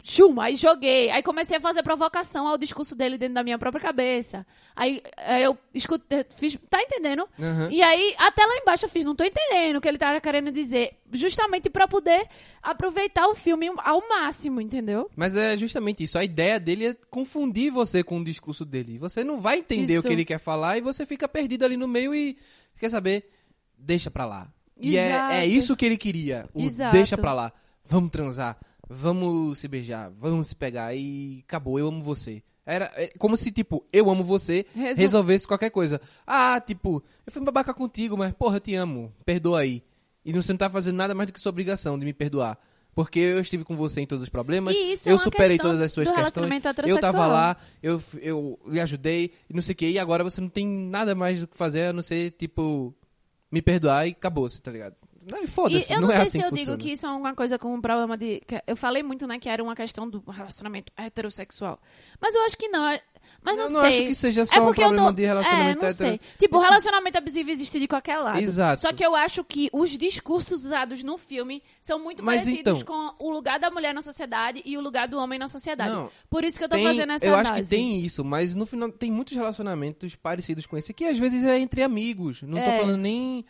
B: Chum, aí joguei. Aí comecei a fazer provocação ao discurso dele dentro da minha própria cabeça. Aí, aí eu escutei, fiz, tá entendendo?
C: Uhum.
B: E aí, até lá embaixo eu fiz, não tô entendendo o que ele tava querendo dizer. Justamente pra poder aproveitar o filme ao máximo, entendeu?
C: Mas é justamente isso. A ideia dele é confundir você com o discurso dele. Você não vai entender
B: Isso.
C: o que ele quer falar e você fica perdido ali no meio e quer saber, deixa pra lá. E é,
B: Exato.
C: é isso que ele queria. O
B: Exato.
C: deixa pra lá. Vamos transar. Vamos se beijar. Vamos se pegar. E acabou. Eu amo você. Era é como se, tipo, eu amo você
B: Resol-
C: resolvesse qualquer coisa. Ah, tipo, eu fui babaca contigo, mas porra, eu te amo. Perdoa aí. E você não tá fazendo nada mais do que sua obrigação de me perdoar. Porque eu estive com você em todos os problemas.
B: E é
C: eu
B: uma
C: superei todas as suas questões. Eu tava lá, eu, eu lhe ajudei e não sei o que. E agora você não tem nada mais do que fazer a não ser, tipo, me perdoar e acabou-se, tá ligado? Não, foda-se,
B: eu
C: não,
B: não,
C: é
B: sei
C: assim
B: se eu digo que isso é uma coisa com um problema de. Eu falei muito, né, que era uma questão do relacionamento heterossexual. Mas eu acho que não. é- Mas não,
C: Eu não
B: sei.
C: acho que seja
B: é
C: só um
B: porque eu
C: problema
B: tô...
C: de relacionamento
B: é, não
C: hetero-
B: sei. Tipo, o
C: Esse-
B: relacionamento abusivo existe de qualquer lado.
C: Exato.
B: Só que eu acho que os discursos usados no filme são muito
C: Mas
B: parecidos
C: então-
B: com o lugar da mulher na sociedade e o lugar do homem na sociedade.
C: Não.
B: Por isso que eu tô
C: Tem-
B: fazendo essa
C: eu
B: análise.
C: acho que tem isso, mas no final tem muitos relacionamentos parecidos com esse, que às vezes é entre amigos. Não tô
B: É.
C: falando nem.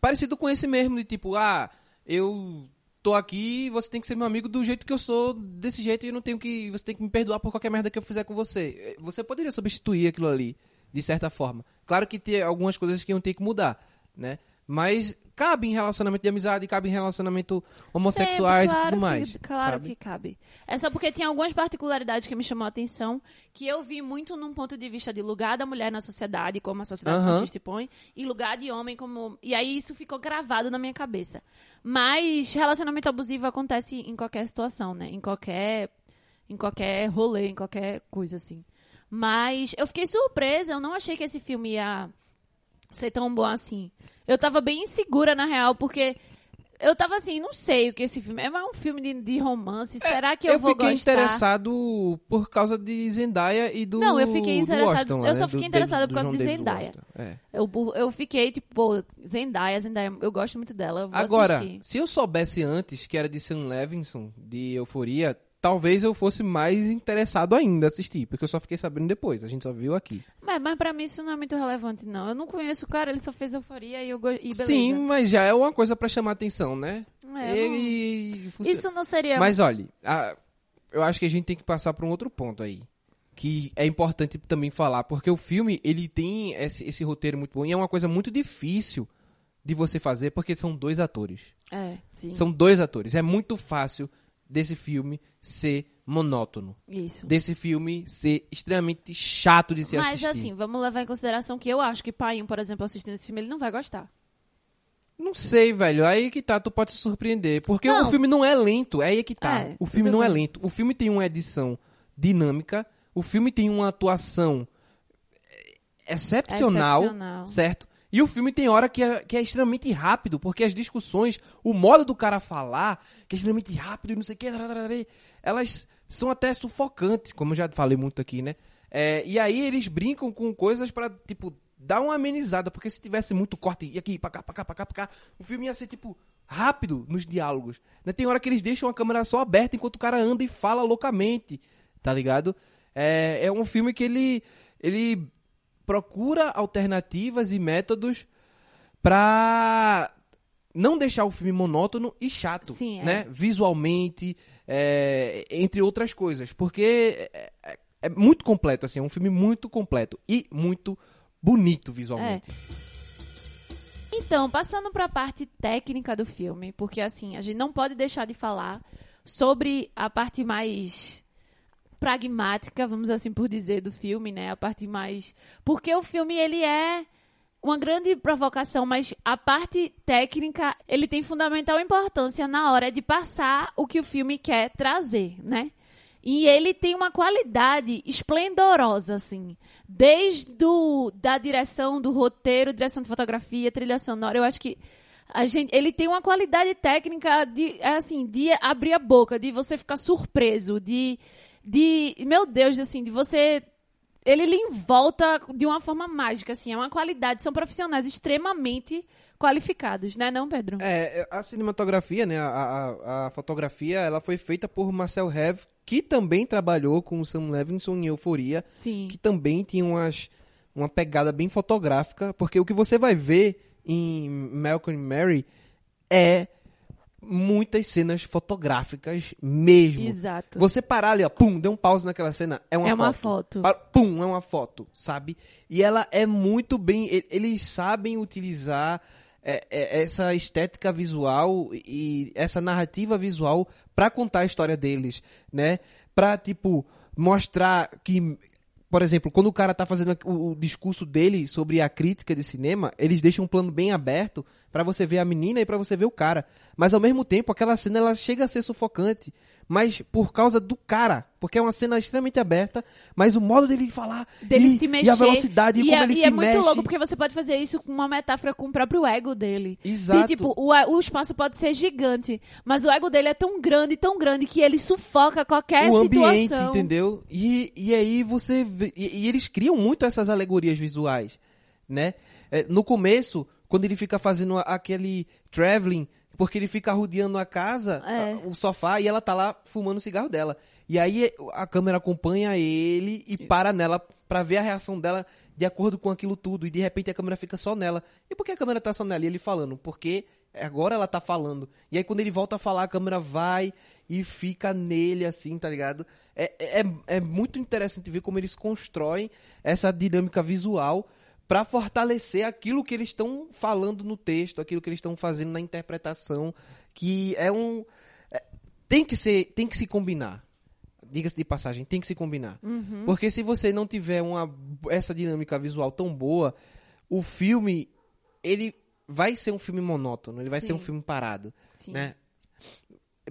C: Parecido com esse mesmo, de tipo, ah, eu tô aqui e você tem que ser meu amigo do jeito que eu sou, desse jeito, e eu não tenho que. Você tem que me perdoar por qualquer merda que eu fizer com você. Eh, Você poderia substituir aquilo ali, de certa forma. Claro que tem algumas coisas que iam ter que mudar, né? Mas cabe em relacionamento de amizade, cabe em relacionamento homossexuais
B: Sempre,
C: e tudo
B: claro
C: mais.
B: Que, claro
C: sabe?
B: que cabe. É só porque tem algumas particularidades que me chamou a atenção, que eu vi muito num ponto de vista de lugar da mulher na sociedade, como a sociedade
C: Aham.
B: machista põe, e lugar de homem como... E aí isso ficou gravado na minha cabeça. Mas relacionamento abusivo acontece em qualquer situação, né? Em qualquer... Em qualquer rolê, em qualquer coisa, assim. Mas eu fiquei surpresa, eu não achei que esse filme ia ser tão bom assim. Eu tava bem insegura, na real, porque eu tava assim, não sei o que esse filme é. mas É um filme de, de romance. Será que eu, vou
C: fiquei
B: gostar?
C: interessado por causa de Zendaya e do
B: Não, eu fiquei
C: do
B: interessado-
C: Washington
B: eu
C: né?
B: só fiquei interessada por causa de Zendaya.
C: É.
B: Eu, eu fiquei, tipo, pô, Zendaya, Zendaya, eu gosto muito dela. eu Vou
C: Agora,
B: assistir.
C: se eu soubesse antes que era de Sam Levinson, de Euforia, talvez eu fosse mais interessado ainda assistir, porque eu só fiquei sabendo depois, a gente só viu aqui.
B: Mas, mas pra mim isso não é muito relevante, não. Eu não conheço o cara, ele só fez euforia e eu go... e beleza.
C: Sim, mas já é uma coisa pra chamar atenção, né?
B: É, não-
C: Ele funciona.
B: Isso não seria.
C: Mas olha, a- eu acho que a gente tem que passar para um outro ponto aí. Que é importante também falar, porque o filme ele tem esse, esse roteiro muito bom e é uma coisa muito difícil de você fazer, porque são dois atores.
B: É, sim.
C: São dois atores. É muito fácil desse filme ser monótono.
B: Isso.
C: Desse filme ser extremamente chato de se
B: Mas
C: assistir.
B: assim, vamos levar em consideração que eu acho que Paim, por exemplo, assistindo esse filme, ele não vai gostar.
C: Não sei, velho. Aí que tá, tu pode se surpreender. Porque
B: Não.
C: o filme não é lento, é aí que tá.
B: É,
C: o filme não é
B: bem.
C: lento. O filme tem uma edição dinâmica, o filme tem uma atuação excepcional,
B: Excepcional.
C: certo? E o filme tem hora que é, que é extremamente rápido, porque as discussões, o modo do cara falar, que é extremamente rápido e não sei o que, elas são até sufocantes, como eu já falei muito aqui, né? É, e aí eles brincam com coisas pra, tipo, dá uma amenizada, porque se tivesse muito corte e aqui, pra cá, pra cá, pra cá, pra cá, o filme ia ser, tipo, rápido nos diálogos. Né? Tem hora que eles deixam a câmera só aberta enquanto o cara anda e fala loucamente, tá ligado? É, é um filme que ele, ele procura alternativas e métodos pra não deixar o filme monótono e chato,
B: Sim, é.
C: né? Visualmente, é, entre outras coisas, porque é, é- é muito completo, assim, é um filme muito completo e muito bonito visualmente.
B: Então, passando para a parte técnica do filme, porque assim, a gente não pode deixar de falar sobre a parte mais pragmática, vamos assim por dizer, do filme, né? A parte mais porque o filme ele é uma grande provocação, mas a parte técnica, ele tem fundamental importância na hora de passar o que o filme quer trazer, né? E ele tem uma qualidade esplendorosa, assim. Desde do, da direção do roteiro, direção de fotografia, trilha sonora, eu acho que a gente, ele tem uma qualidade técnica de, assim, de abrir a boca, de você ficar surpreso, de, de, meu Deus, assim, de você ele lhe envolta de uma forma mágica, assim, é uma qualidade, são profissionais extremamente qualificados, né, não, Pedro?
C: É, a cinematografia, né, a, a, a fotografia, ela foi feita por Marcel Hev, que também trabalhou com o Sam Levinson em Euforia,
B: Sim.
C: que também tinha umas, uma pegada bem fotográfica, porque o que você vai ver em Malcolm e Mary é muitas cenas fotográficas mesmo.
B: Exato.
C: Você parar ali, ó, pum, deu um pause naquela cena, é uma
B: É
C: foto.
B: uma foto.
C: Pa- Pum, é uma foto, sabe? E ela é muito bem. Eles sabem utilizar é, é, essa estética visual e essa narrativa visual pra contar a história deles, né? Pra, tipo, mostrar que. Por exemplo, quando o cara tá fazendo o, o discurso dele sobre a crítica de cinema, eles deixam um plano bem aberto pra você ver a menina e pra você ver o cara. Mas ao mesmo tempo, aquela cena ela chega a ser sufocante, mas por causa do cara, porque é uma cena extremamente aberta, mas o modo dele falar
B: dele
C: e,
B: se mexer.
C: e a velocidade e,
B: e
C: como
B: é,
C: ele
B: e
C: se
B: é muito
C: mexe.
B: louco, porque você pode fazer isso com uma metáfora com o próprio ego dele.
C: Exato.
B: E, tipo, o, o espaço pode ser gigante, mas o ego dele é tão grande, tão grande, que ele sufoca qualquer
C: o ambiente,
B: situação.
C: entendeu? E, e aí você vê, e, e eles criam muito essas alegorias visuais, né? É, no começo, quando ele fica fazendo aquele traveling, porque ele fica rodeando a casa,
B: É.
C: o sofá, e ela tá lá fumando o cigarro dela. E aí a câmera acompanha ele e para nela pra ver a reação dela de acordo com aquilo tudo. E de repente a câmera fica só nela. E por que a câmera tá só nela? E ele falando, porque agora ela tá falando. E aí quando ele volta a falar, a câmera vai e fica nele assim, tá ligado? É, é, é muito interessante ver como eles constroem essa dinâmica visual pra fortalecer aquilo que eles estão falando no texto, aquilo que eles estão fazendo na interpretação, que é um é- tem que ser, tem que se combinar. Diga-se de passagem, tem que se combinar.
B: Uhum.
C: Porque se você não tiver uma essa dinâmica visual tão boa, o filme ele vai ser um filme monótono, ele vai ser um
B: Sim.
C: filme parado,
B: Sim.
C: né?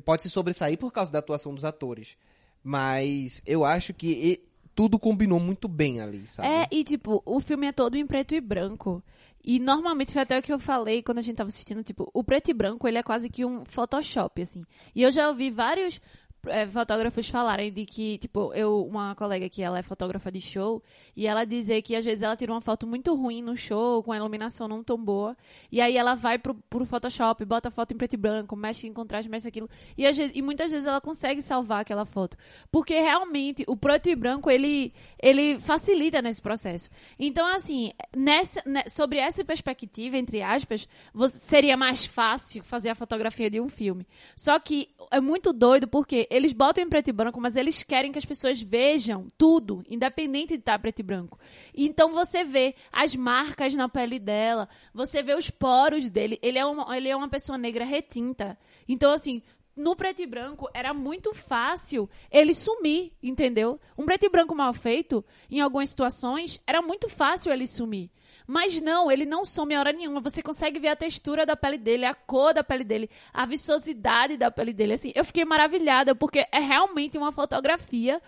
C: Pode se sobressair por causa da atuação dos atores, mas eu acho que tudo combinou muito bem ali, sabe?
B: É, e tipo, o filme é todo em preto e branco. E normalmente foi até o que eu falei quando a gente tava assistindo, tipo, o preto e branco, ele é quase que um Photoshop, assim. E eu já ouvi vários é, fotógrafos falarem de que, tipo, eu, uma colega que ela é fotógrafa de show, e ela dizer que às vezes ela tira uma foto muito ruim no show, com a iluminação não tão boa, e aí ela vai pro, pro Photoshop, bota a foto em preto e branco, mexe em contraste, mexe aquilo, e, às vezes- e muitas vezes ela consegue salvar aquela foto. Porque realmente o preto e branco, ele, ele facilita nesse processo. Então, assim, nessa, né, sobre essa perspectiva, entre aspas, você- seria mais fácil fazer a fotografia de um filme. Só que é muito doido porque eles botam em preto e branco, mas eles querem que as pessoas vejam tudo, independente de estar preto e branco. Então você vê as marcas na pele dela, você vê os poros dele. Ele é uma, ele é uma pessoa negra retinta. Então, assim, no preto e branco era muito fácil ele sumir, entendeu? Um preto e branco mal feito, em algumas situações, era muito fácil ele sumir. Mas não, ele não some a hora nenhuma. Você consegue ver a textura da pele dele, a cor da pele dele, a viçosidade da pele dele. Assim, eu fiquei maravilhada, porque é realmente uma fotografia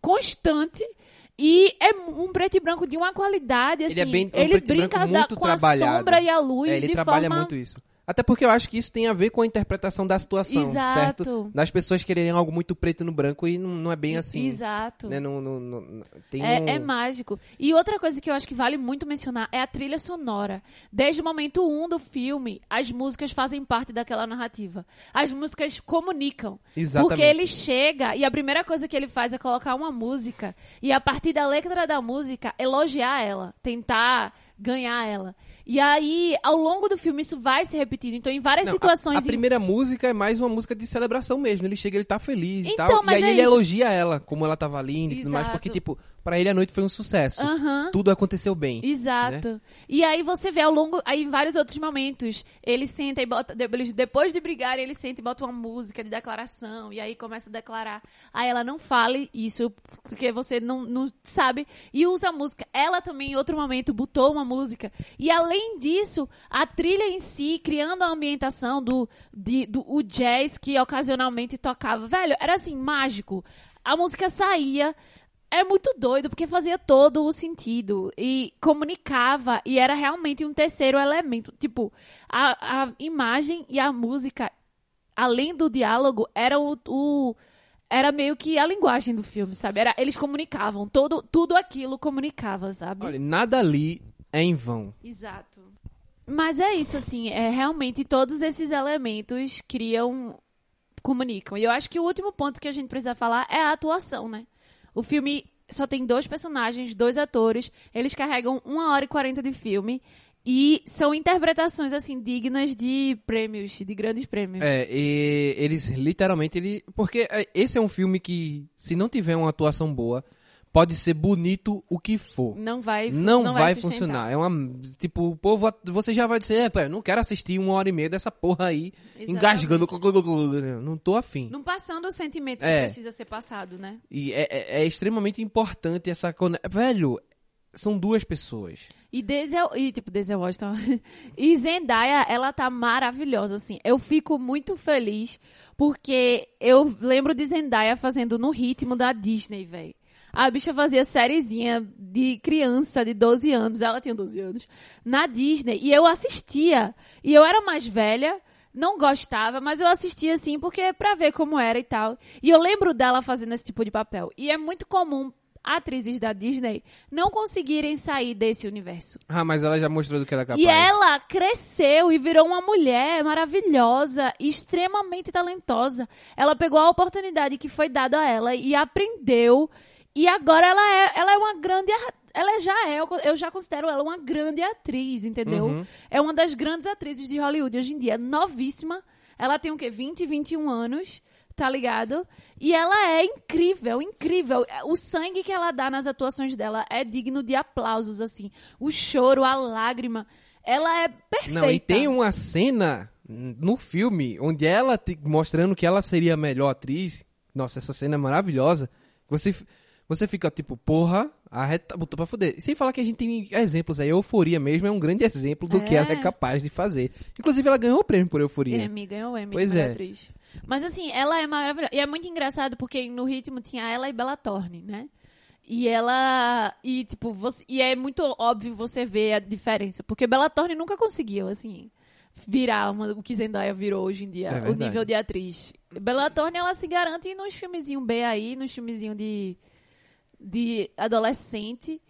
B: constante e é um preto e branco de uma qualidade, assim.
C: Ele é bem um
B: ele brinca da- com a sombra e a luz
C: É, ele
B: de
C: trabalha
B: forma...
C: muito isso. Até porque eu acho que isso tem a ver com a interpretação da situação,
B: Exato.
C: certo? Das pessoas quererem algo muito preto no branco e não, não é bem assim.
B: Exato.
C: Né? Não, não- não-
B: É,
C: um-
B: é mágico. E outra coisa que eu acho que vale muito mencionar é a trilha sonora. Desde o momento 1 um do filme, as músicas fazem parte daquela narrativa. As músicas comunicam.
C: Exatamente.
B: Porque ele chega e a primeira coisa que ele faz é colocar uma música e a partir da letra da música elogiar ela, tentar ganhar ela. E aí, ao longo do filme, isso vai se repetindo. Então, em várias
C: Não, a-
B: situações.
C: A, primeira música é mais uma música de celebração mesmo. Ele chega, ele tá feliz e
B: Então,
C: tal. E aí
B: é
C: ele
B: isso.
C: elogia ela, como ela tava linda e tudo mais. Porque, tipo, pra ele a noite foi um sucesso.
B: Aham.
C: Tudo aconteceu bem.
B: Exato. E aí você vê ao longo, aí em vários outros momentos, ele senta e bota, depois de brigar, ele senta e bota uma música de declaração, e aí começa a declarar. Aí ela não fale isso, porque você não, não sabe, e usa a música. Ela também, em outro momento, botou uma música. E além disso, a trilha em si, criando a ambientação do, de, do o jazz que ocasionalmente tocava. Velho, era assim, mágico. A música saía, é muito doido, porque fazia todo o sentido. E comunicava, e era realmente um terceiro elemento. Tipo, a, a imagem e a música, além do diálogo, era o. o- era meio que a linguagem do filme, sabe? Era, eles comunicavam, todo, tudo aquilo comunicava, sabe?
C: Olha, nada ali é em vão.
B: Exato. Mas é isso, assim, é realmente todos esses elementos criam. comunicam. E eu acho que o último ponto que a gente precisa falar é a atuação, né? O filme só tem dois personagens, dois atores, eles carregam uma hora e quarenta de filme. E são interpretações, assim, dignas de prêmios, de grandes prêmios.
C: É, eles literalmente. Ele, porque é, esse é um filme que, se não tiver uma atuação boa, pode ser bonito o que for.
B: Não vai
C: Não, vai,
B: sustentar.
C: funcionar. É uma. Tipo, o povo. Você já vai dizer, é, não quero assistir uma hora e meia dessa porra aí,
B: Exatamente.
C: engasgando. Não tô afim.
B: Não passando o sentimento que
C: É.
B: precisa ser passado, né?
C: E é, é- é extremamente importante essa. Velho, são duas pessoas.
B: E Denzel, e tipo, Denzel Washington. e Zendaya, ela tá maravilhosa, assim. Eu fico muito feliz porque eu lembro de Zendaya fazendo no ritmo da Disney, velho. A bicha fazia sériezinha de criança de 12 anos, ela tinha 12 anos, na Disney. E eu assistia. E eu era mais velha, não gostava, mas eu assistia assim porque pra ver como era e tal. E eu lembro dela fazendo esse tipo de papel. E é muito comum atrizes da Disney não conseguirem sair desse universo.
C: Ah, mas ela já mostrou do que ela é capaz.
B: E ela cresceu e virou uma mulher maravilhosa, extremamente talentosa. Ela pegou a oportunidade que foi dada a ela e aprendeu. E agora ela é, ela é uma grande. Ela já é, eu já considero ela uma grande atriz, entendeu?
C: Uhum.
B: É uma das grandes atrizes de Hollywood hoje em dia. Novíssima. Ela tem o quê? 20, 21 anos, tá ligado? E ela é incrível, incrível. O sangue que ela dá nas atuações dela é digno de aplausos, assim. O choro, a lágrima. Ela é perfeita.
C: Não, e tem uma cena no filme onde ela te- mostrando que ela seria a melhor atriz. Nossa, essa cena é maravilhosa. Você, você fica tipo, porra, a reta botou pra fuder. E sem falar que a gente tem exemplos aí. Euforia mesmo é um grande exemplo do que
B: É.
C: ela é capaz de fazer. Inclusive, ela ganhou o prêmio por Euforia.
B: Emmy, ganhou o Emmy
C: Pois é.
B: atriz. Mas assim, ela é maravilhosa. E é muito engraçado porque no ritmo tinha ela e Bella Thorne, né? E ela. E, tipo, você, e é muito óbvio você ver a diferença. Porque Bella Thorne nunca conseguiu, assim, virar uma- o que Zendaya virou hoje em dia.
C: É
B: o nível de atriz. Bella Thorne, ela se garante nos filmezinhos B aí, nos filmezinhos de, de adolescente.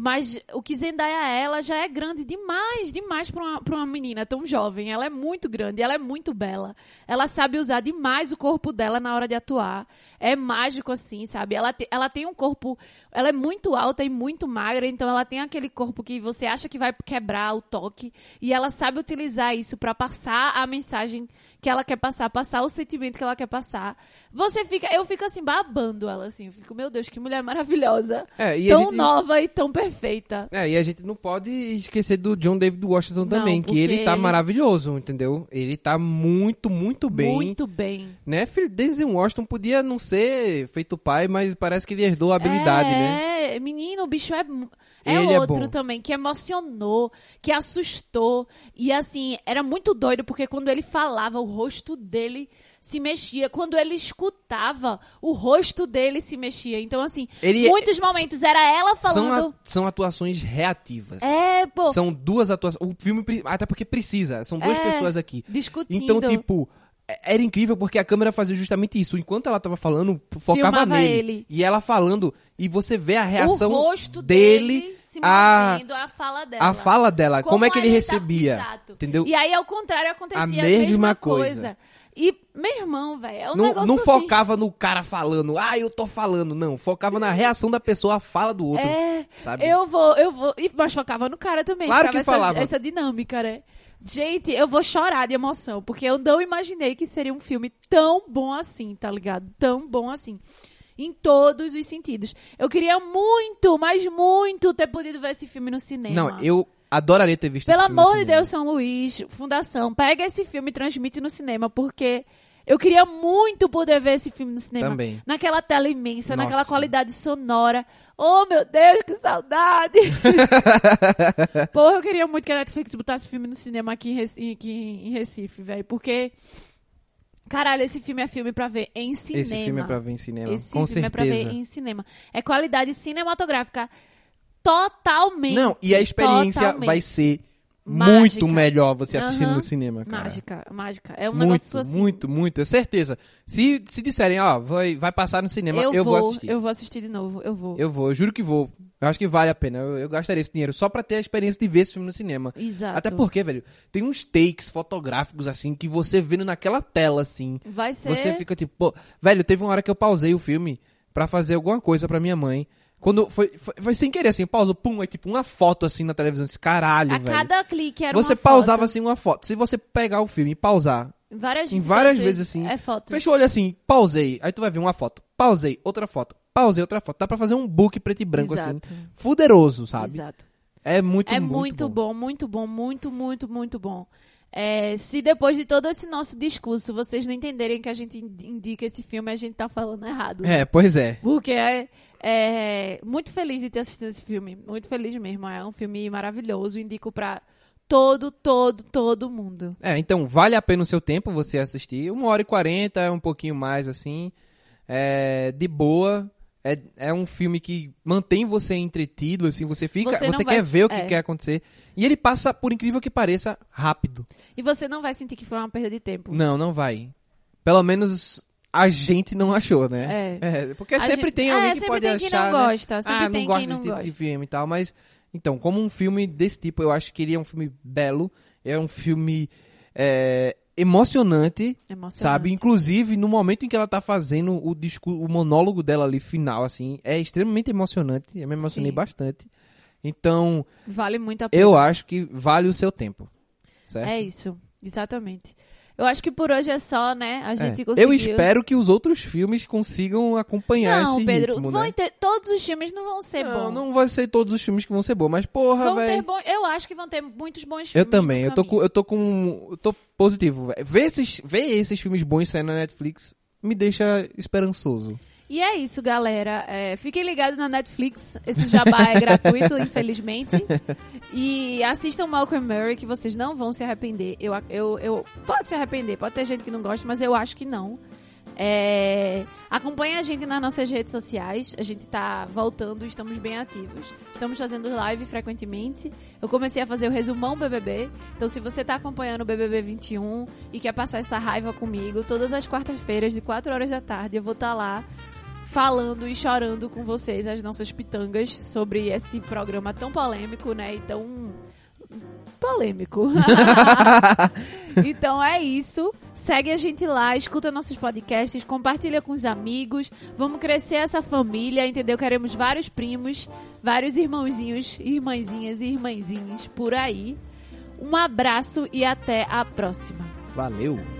B: Mas o que Zendaya é, ela já é grande demais, demais pra uma, uma menina tão jovem. Ela é muito grande, ela é muito bela. Ela sabe usar demais o corpo dela na hora de atuar. É mágico assim, sabe? Ela, te- ela tem um corpo. Ela é muito alta e muito magra, então ela tem aquele corpo que você acha que vai quebrar o toque. E ela sabe utilizar isso pra passar a mensagem que ela quer passar, passar o sentimento que ela quer passar. Você fica. Eu fico assim, babando ela, assim. Eu fico, meu Deus, que mulher maravilhosa
C: É, e
B: tão
C: gente-
B: nova e tão perfeita.
C: É, e a gente não pode esquecer do John David Washington
B: Não,
C: também, que ele tá
B: ele-
C: maravilhoso, entendeu? Ele tá muito, muito bem.
B: Muito bem.
C: Né? Denzel Washington podia não ser feito pai, mas parece que ele herdou a habilidade,
B: é,
C: né?
B: É, menino, o bicho é. é
C: Ele é
B: outro
C: bom.
B: também que emocionou, que assustou. E assim, era muito doido porque quando ele falava, o rosto dele se mexia. Quando ele escutava, o rosto dele se mexia. Então, assim,
C: Ele é-
B: muitos momentos era ela
C: São,
B: falando.
C: a- são atuações reativas.
B: É, pô,
C: São duas atuações. O filme, até porque precisa. São duas
B: É.
C: pessoas aqui.
B: discutindo.
C: Então, tipo, é- era incrível porque a câmera fazia justamente isso. Enquanto ela tava falando, focava
B: Filmava
C: nele.
B: ele.
C: E ela falando, e você vê a reação
B: o rosto
C: dele,
B: dele se
C: a-
B: a fala dela.
C: a fala dela, como, é que ele
B: tá-
C: recebia.
B: Exato.
C: Entendeu?
B: E aí, ao contrário, acontecia
C: A
B: a
C: mesma
B: mesma,
C: coisa.
B: coisa. E, meu irmão, velho, é um
C: não,
B: negócio
C: não
B: assim.
C: focava no cara falando, ah, eu tô falando. Não, focava na reação da pessoa à fala do outro.
B: É,
C: sabe?
B: eu vou, eu vou. E, mas focava no cara também.
C: Claro que
B: essa,
C: falava.
B: essa dinâmica, né? Gente, eu vou chorar de emoção, porque eu não imaginei que seria um filme tão bom assim, tá ligado? Tão bom assim. Em todos os sentidos. Eu queria muito, mas muito ter podido ver esse filme no cinema.
C: Não, eu adoraria ter visto
B: Pelo
C: esse filme no
B: amor de. Deus, São Luís, Fundação, pega esse filme e transmite no cinema, porque eu queria muito poder ver esse filme no cinema.
C: Também.
B: Naquela tela imensa,
C: Nossa.
B: naquela qualidade sonora. Oh, meu Deus, que saudade! Porra, eu queria muito que a Netflix botasse filme no cinema aqui em Recife, aqui em Recife velho, porque... Caralho, esse filme é filme pra ver em cinema.
C: Esse filme é pra ver em cinema.
B: Esse
C: com
B: filme é pra ver
C: certeza.
B: em cinema. É qualidade cinematográfica totalmente.
C: Não, e a experiência
B: totalmente.
C: vai ser
B: Mágica.
C: muito melhor você assistindo
B: Aham.
C: no cinema, cara.
B: Mágica, mágica. É um
C: muito,
B: negócio assim.
C: muito, muito, é certeza. Se, se disserem, ó, vai, vai passar no cinema, eu,
B: eu,
C: vou,
B: vou,
C: assistir.
B: eu vou assistir de novo. Eu vou.
C: Eu vou, eu juro que vou. Eu acho que vale a pena. Eu, eu gastaria esse dinheiro só pra ter a experiência de ver esse filme no cinema.
B: Exato.
C: Até porque, velho, tem uns takes fotográficos, assim, que você vendo naquela tela, assim.
B: Vai ser.
C: Você fica tipo, pô, velho, teve uma hora que eu pausei o filme pra fazer alguma coisa pra minha mãe. Quando foi, foi, foi sem querer, assim, pausou, pum, é tipo uma foto assim na televisão. Esse caralho,
B: A
C: velho.
B: cada clique era
C: Você
B: uma
C: pausava
B: foto.
C: assim uma foto. Se você pegar o filme e pausar,
B: várias
C: em várias vezes assim,
B: É foto.
C: fecha o olho assim, pausei, aí tu vai ver uma foto, pausei, outra foto, pausei, outra foto. Dá pra fazer um book preto e branco assim,
B: Exato.
C: fuderoso, sabe?
B: Exato.
C: É muito,
B: é
C: muito,
B: muito
C: bom.
B: bom. muito bom, muito, muito, muito bom. É, se depois de todo esse nosso discurso vocês não entenderem que a gente ind- indica esse filme, a gente tá falando errado.
C: É, pois é.
B: Porque é, é muito feliz de ter assistido esse filme. Muito feliz mesmo. É um filme maravilhoso. Indico pra todo, todo, todo mundo.
C: É, então vale a pena o seu tempo você assistir. Uma hora e quarenta, um pouquinho mais assim. É, de boa. É, é um filme que mantém você entretido, assim, você fica.
B: Você
C: Você,
B: vai
C: quer
B: se-
C: ver o que
B: é.
C: quer acontecer. E ele passa, por incrível que pareça, rápido.
B: E você não vai sentir que foi uma perda de tempo.
C: Não, não vai. Pelo menos a gente não achou, né?
B: É.
C: porque
B: A
C: sempre
B: gente-
C: tem
B: é,
C: alguém que
B: sempre
C: pode
B: tem quem
C: achar.
B: não
C: né?
B: gosta, sempre
C: ah,
B: tem
C: não gosto
B: quem não
C: desse tipo de
B: gosta.
C: filme e tal, mas. Então, como um filme desse tipo, eu acho que ele é um filme belo. É um filme é, emocionante,
B: Emocionante.
C: sabe? Inclusive, no momento em que ela tá fazendo o discurso, o monólogo dela ali final, assim, é extremamente emocionante. Eu me emocionei
B: Sim.
C: bastante. Então,
B: Vale muito a pena.
C: eu acho que vale o seu tempo. Certo?
B: É isso, exatamente. Eu acho que por hoje é só, né? A
C: É.
B: gente conseguiu.
C: Eu espero que os outros filmes consigam acompanhar
B: Não,
C: esse
B: Pedro,
C: ritmo,
B: vão
C: né?
B: ter, todos os filmes não vão ser
C: Não,
B: bons.
C: não vai ser todos os filmes que vão ser bons, mas porra,
B: vão ter
C: velho.
B: bom, eu acho que vão ter muitos bons filmes.
C: Eu também, eu tô com, eu tô com, eu tô positivo. velho. Ver esses, ver esses filmes bons saindo na Netflix me deixa esperançoso.
B: E é isso, galera. É, fiquem ligados na Netflix. Esse jabá é gratuito, infelizmente. E assistam Malcolm Murray, que vocês não vão se arrepender. Eu, eu, eu, pode se arrepender, pode ter gente que não gosta, mas eu acho que não. É, acompanhe a gente nas nossas redes sociais. A gente tá voltando, estamos bem ativos. Estamos fazendo live frequentemente. Eu comecei a fazer o resumão BBB. Então, se você tá acompanhando o BBB 21 e quer passar essa raiva comigo, todas as quartas-feiras, de 4 horas da tarde, eu vou estar lá falando e chorando com vocês as nossas pitangas sobre esse programa tão polêmico, né? E tão polêmico. então é isso. Segue a gente lá, escuta nossos podcasts, compartilha com os amigos. Vamos crescer essa família, entendeu? Queremos vários primos, vários irmãozinhos, irmãzinhas e irmãzinhos por aí. Um abraço e até a próxima.
C: Valeu!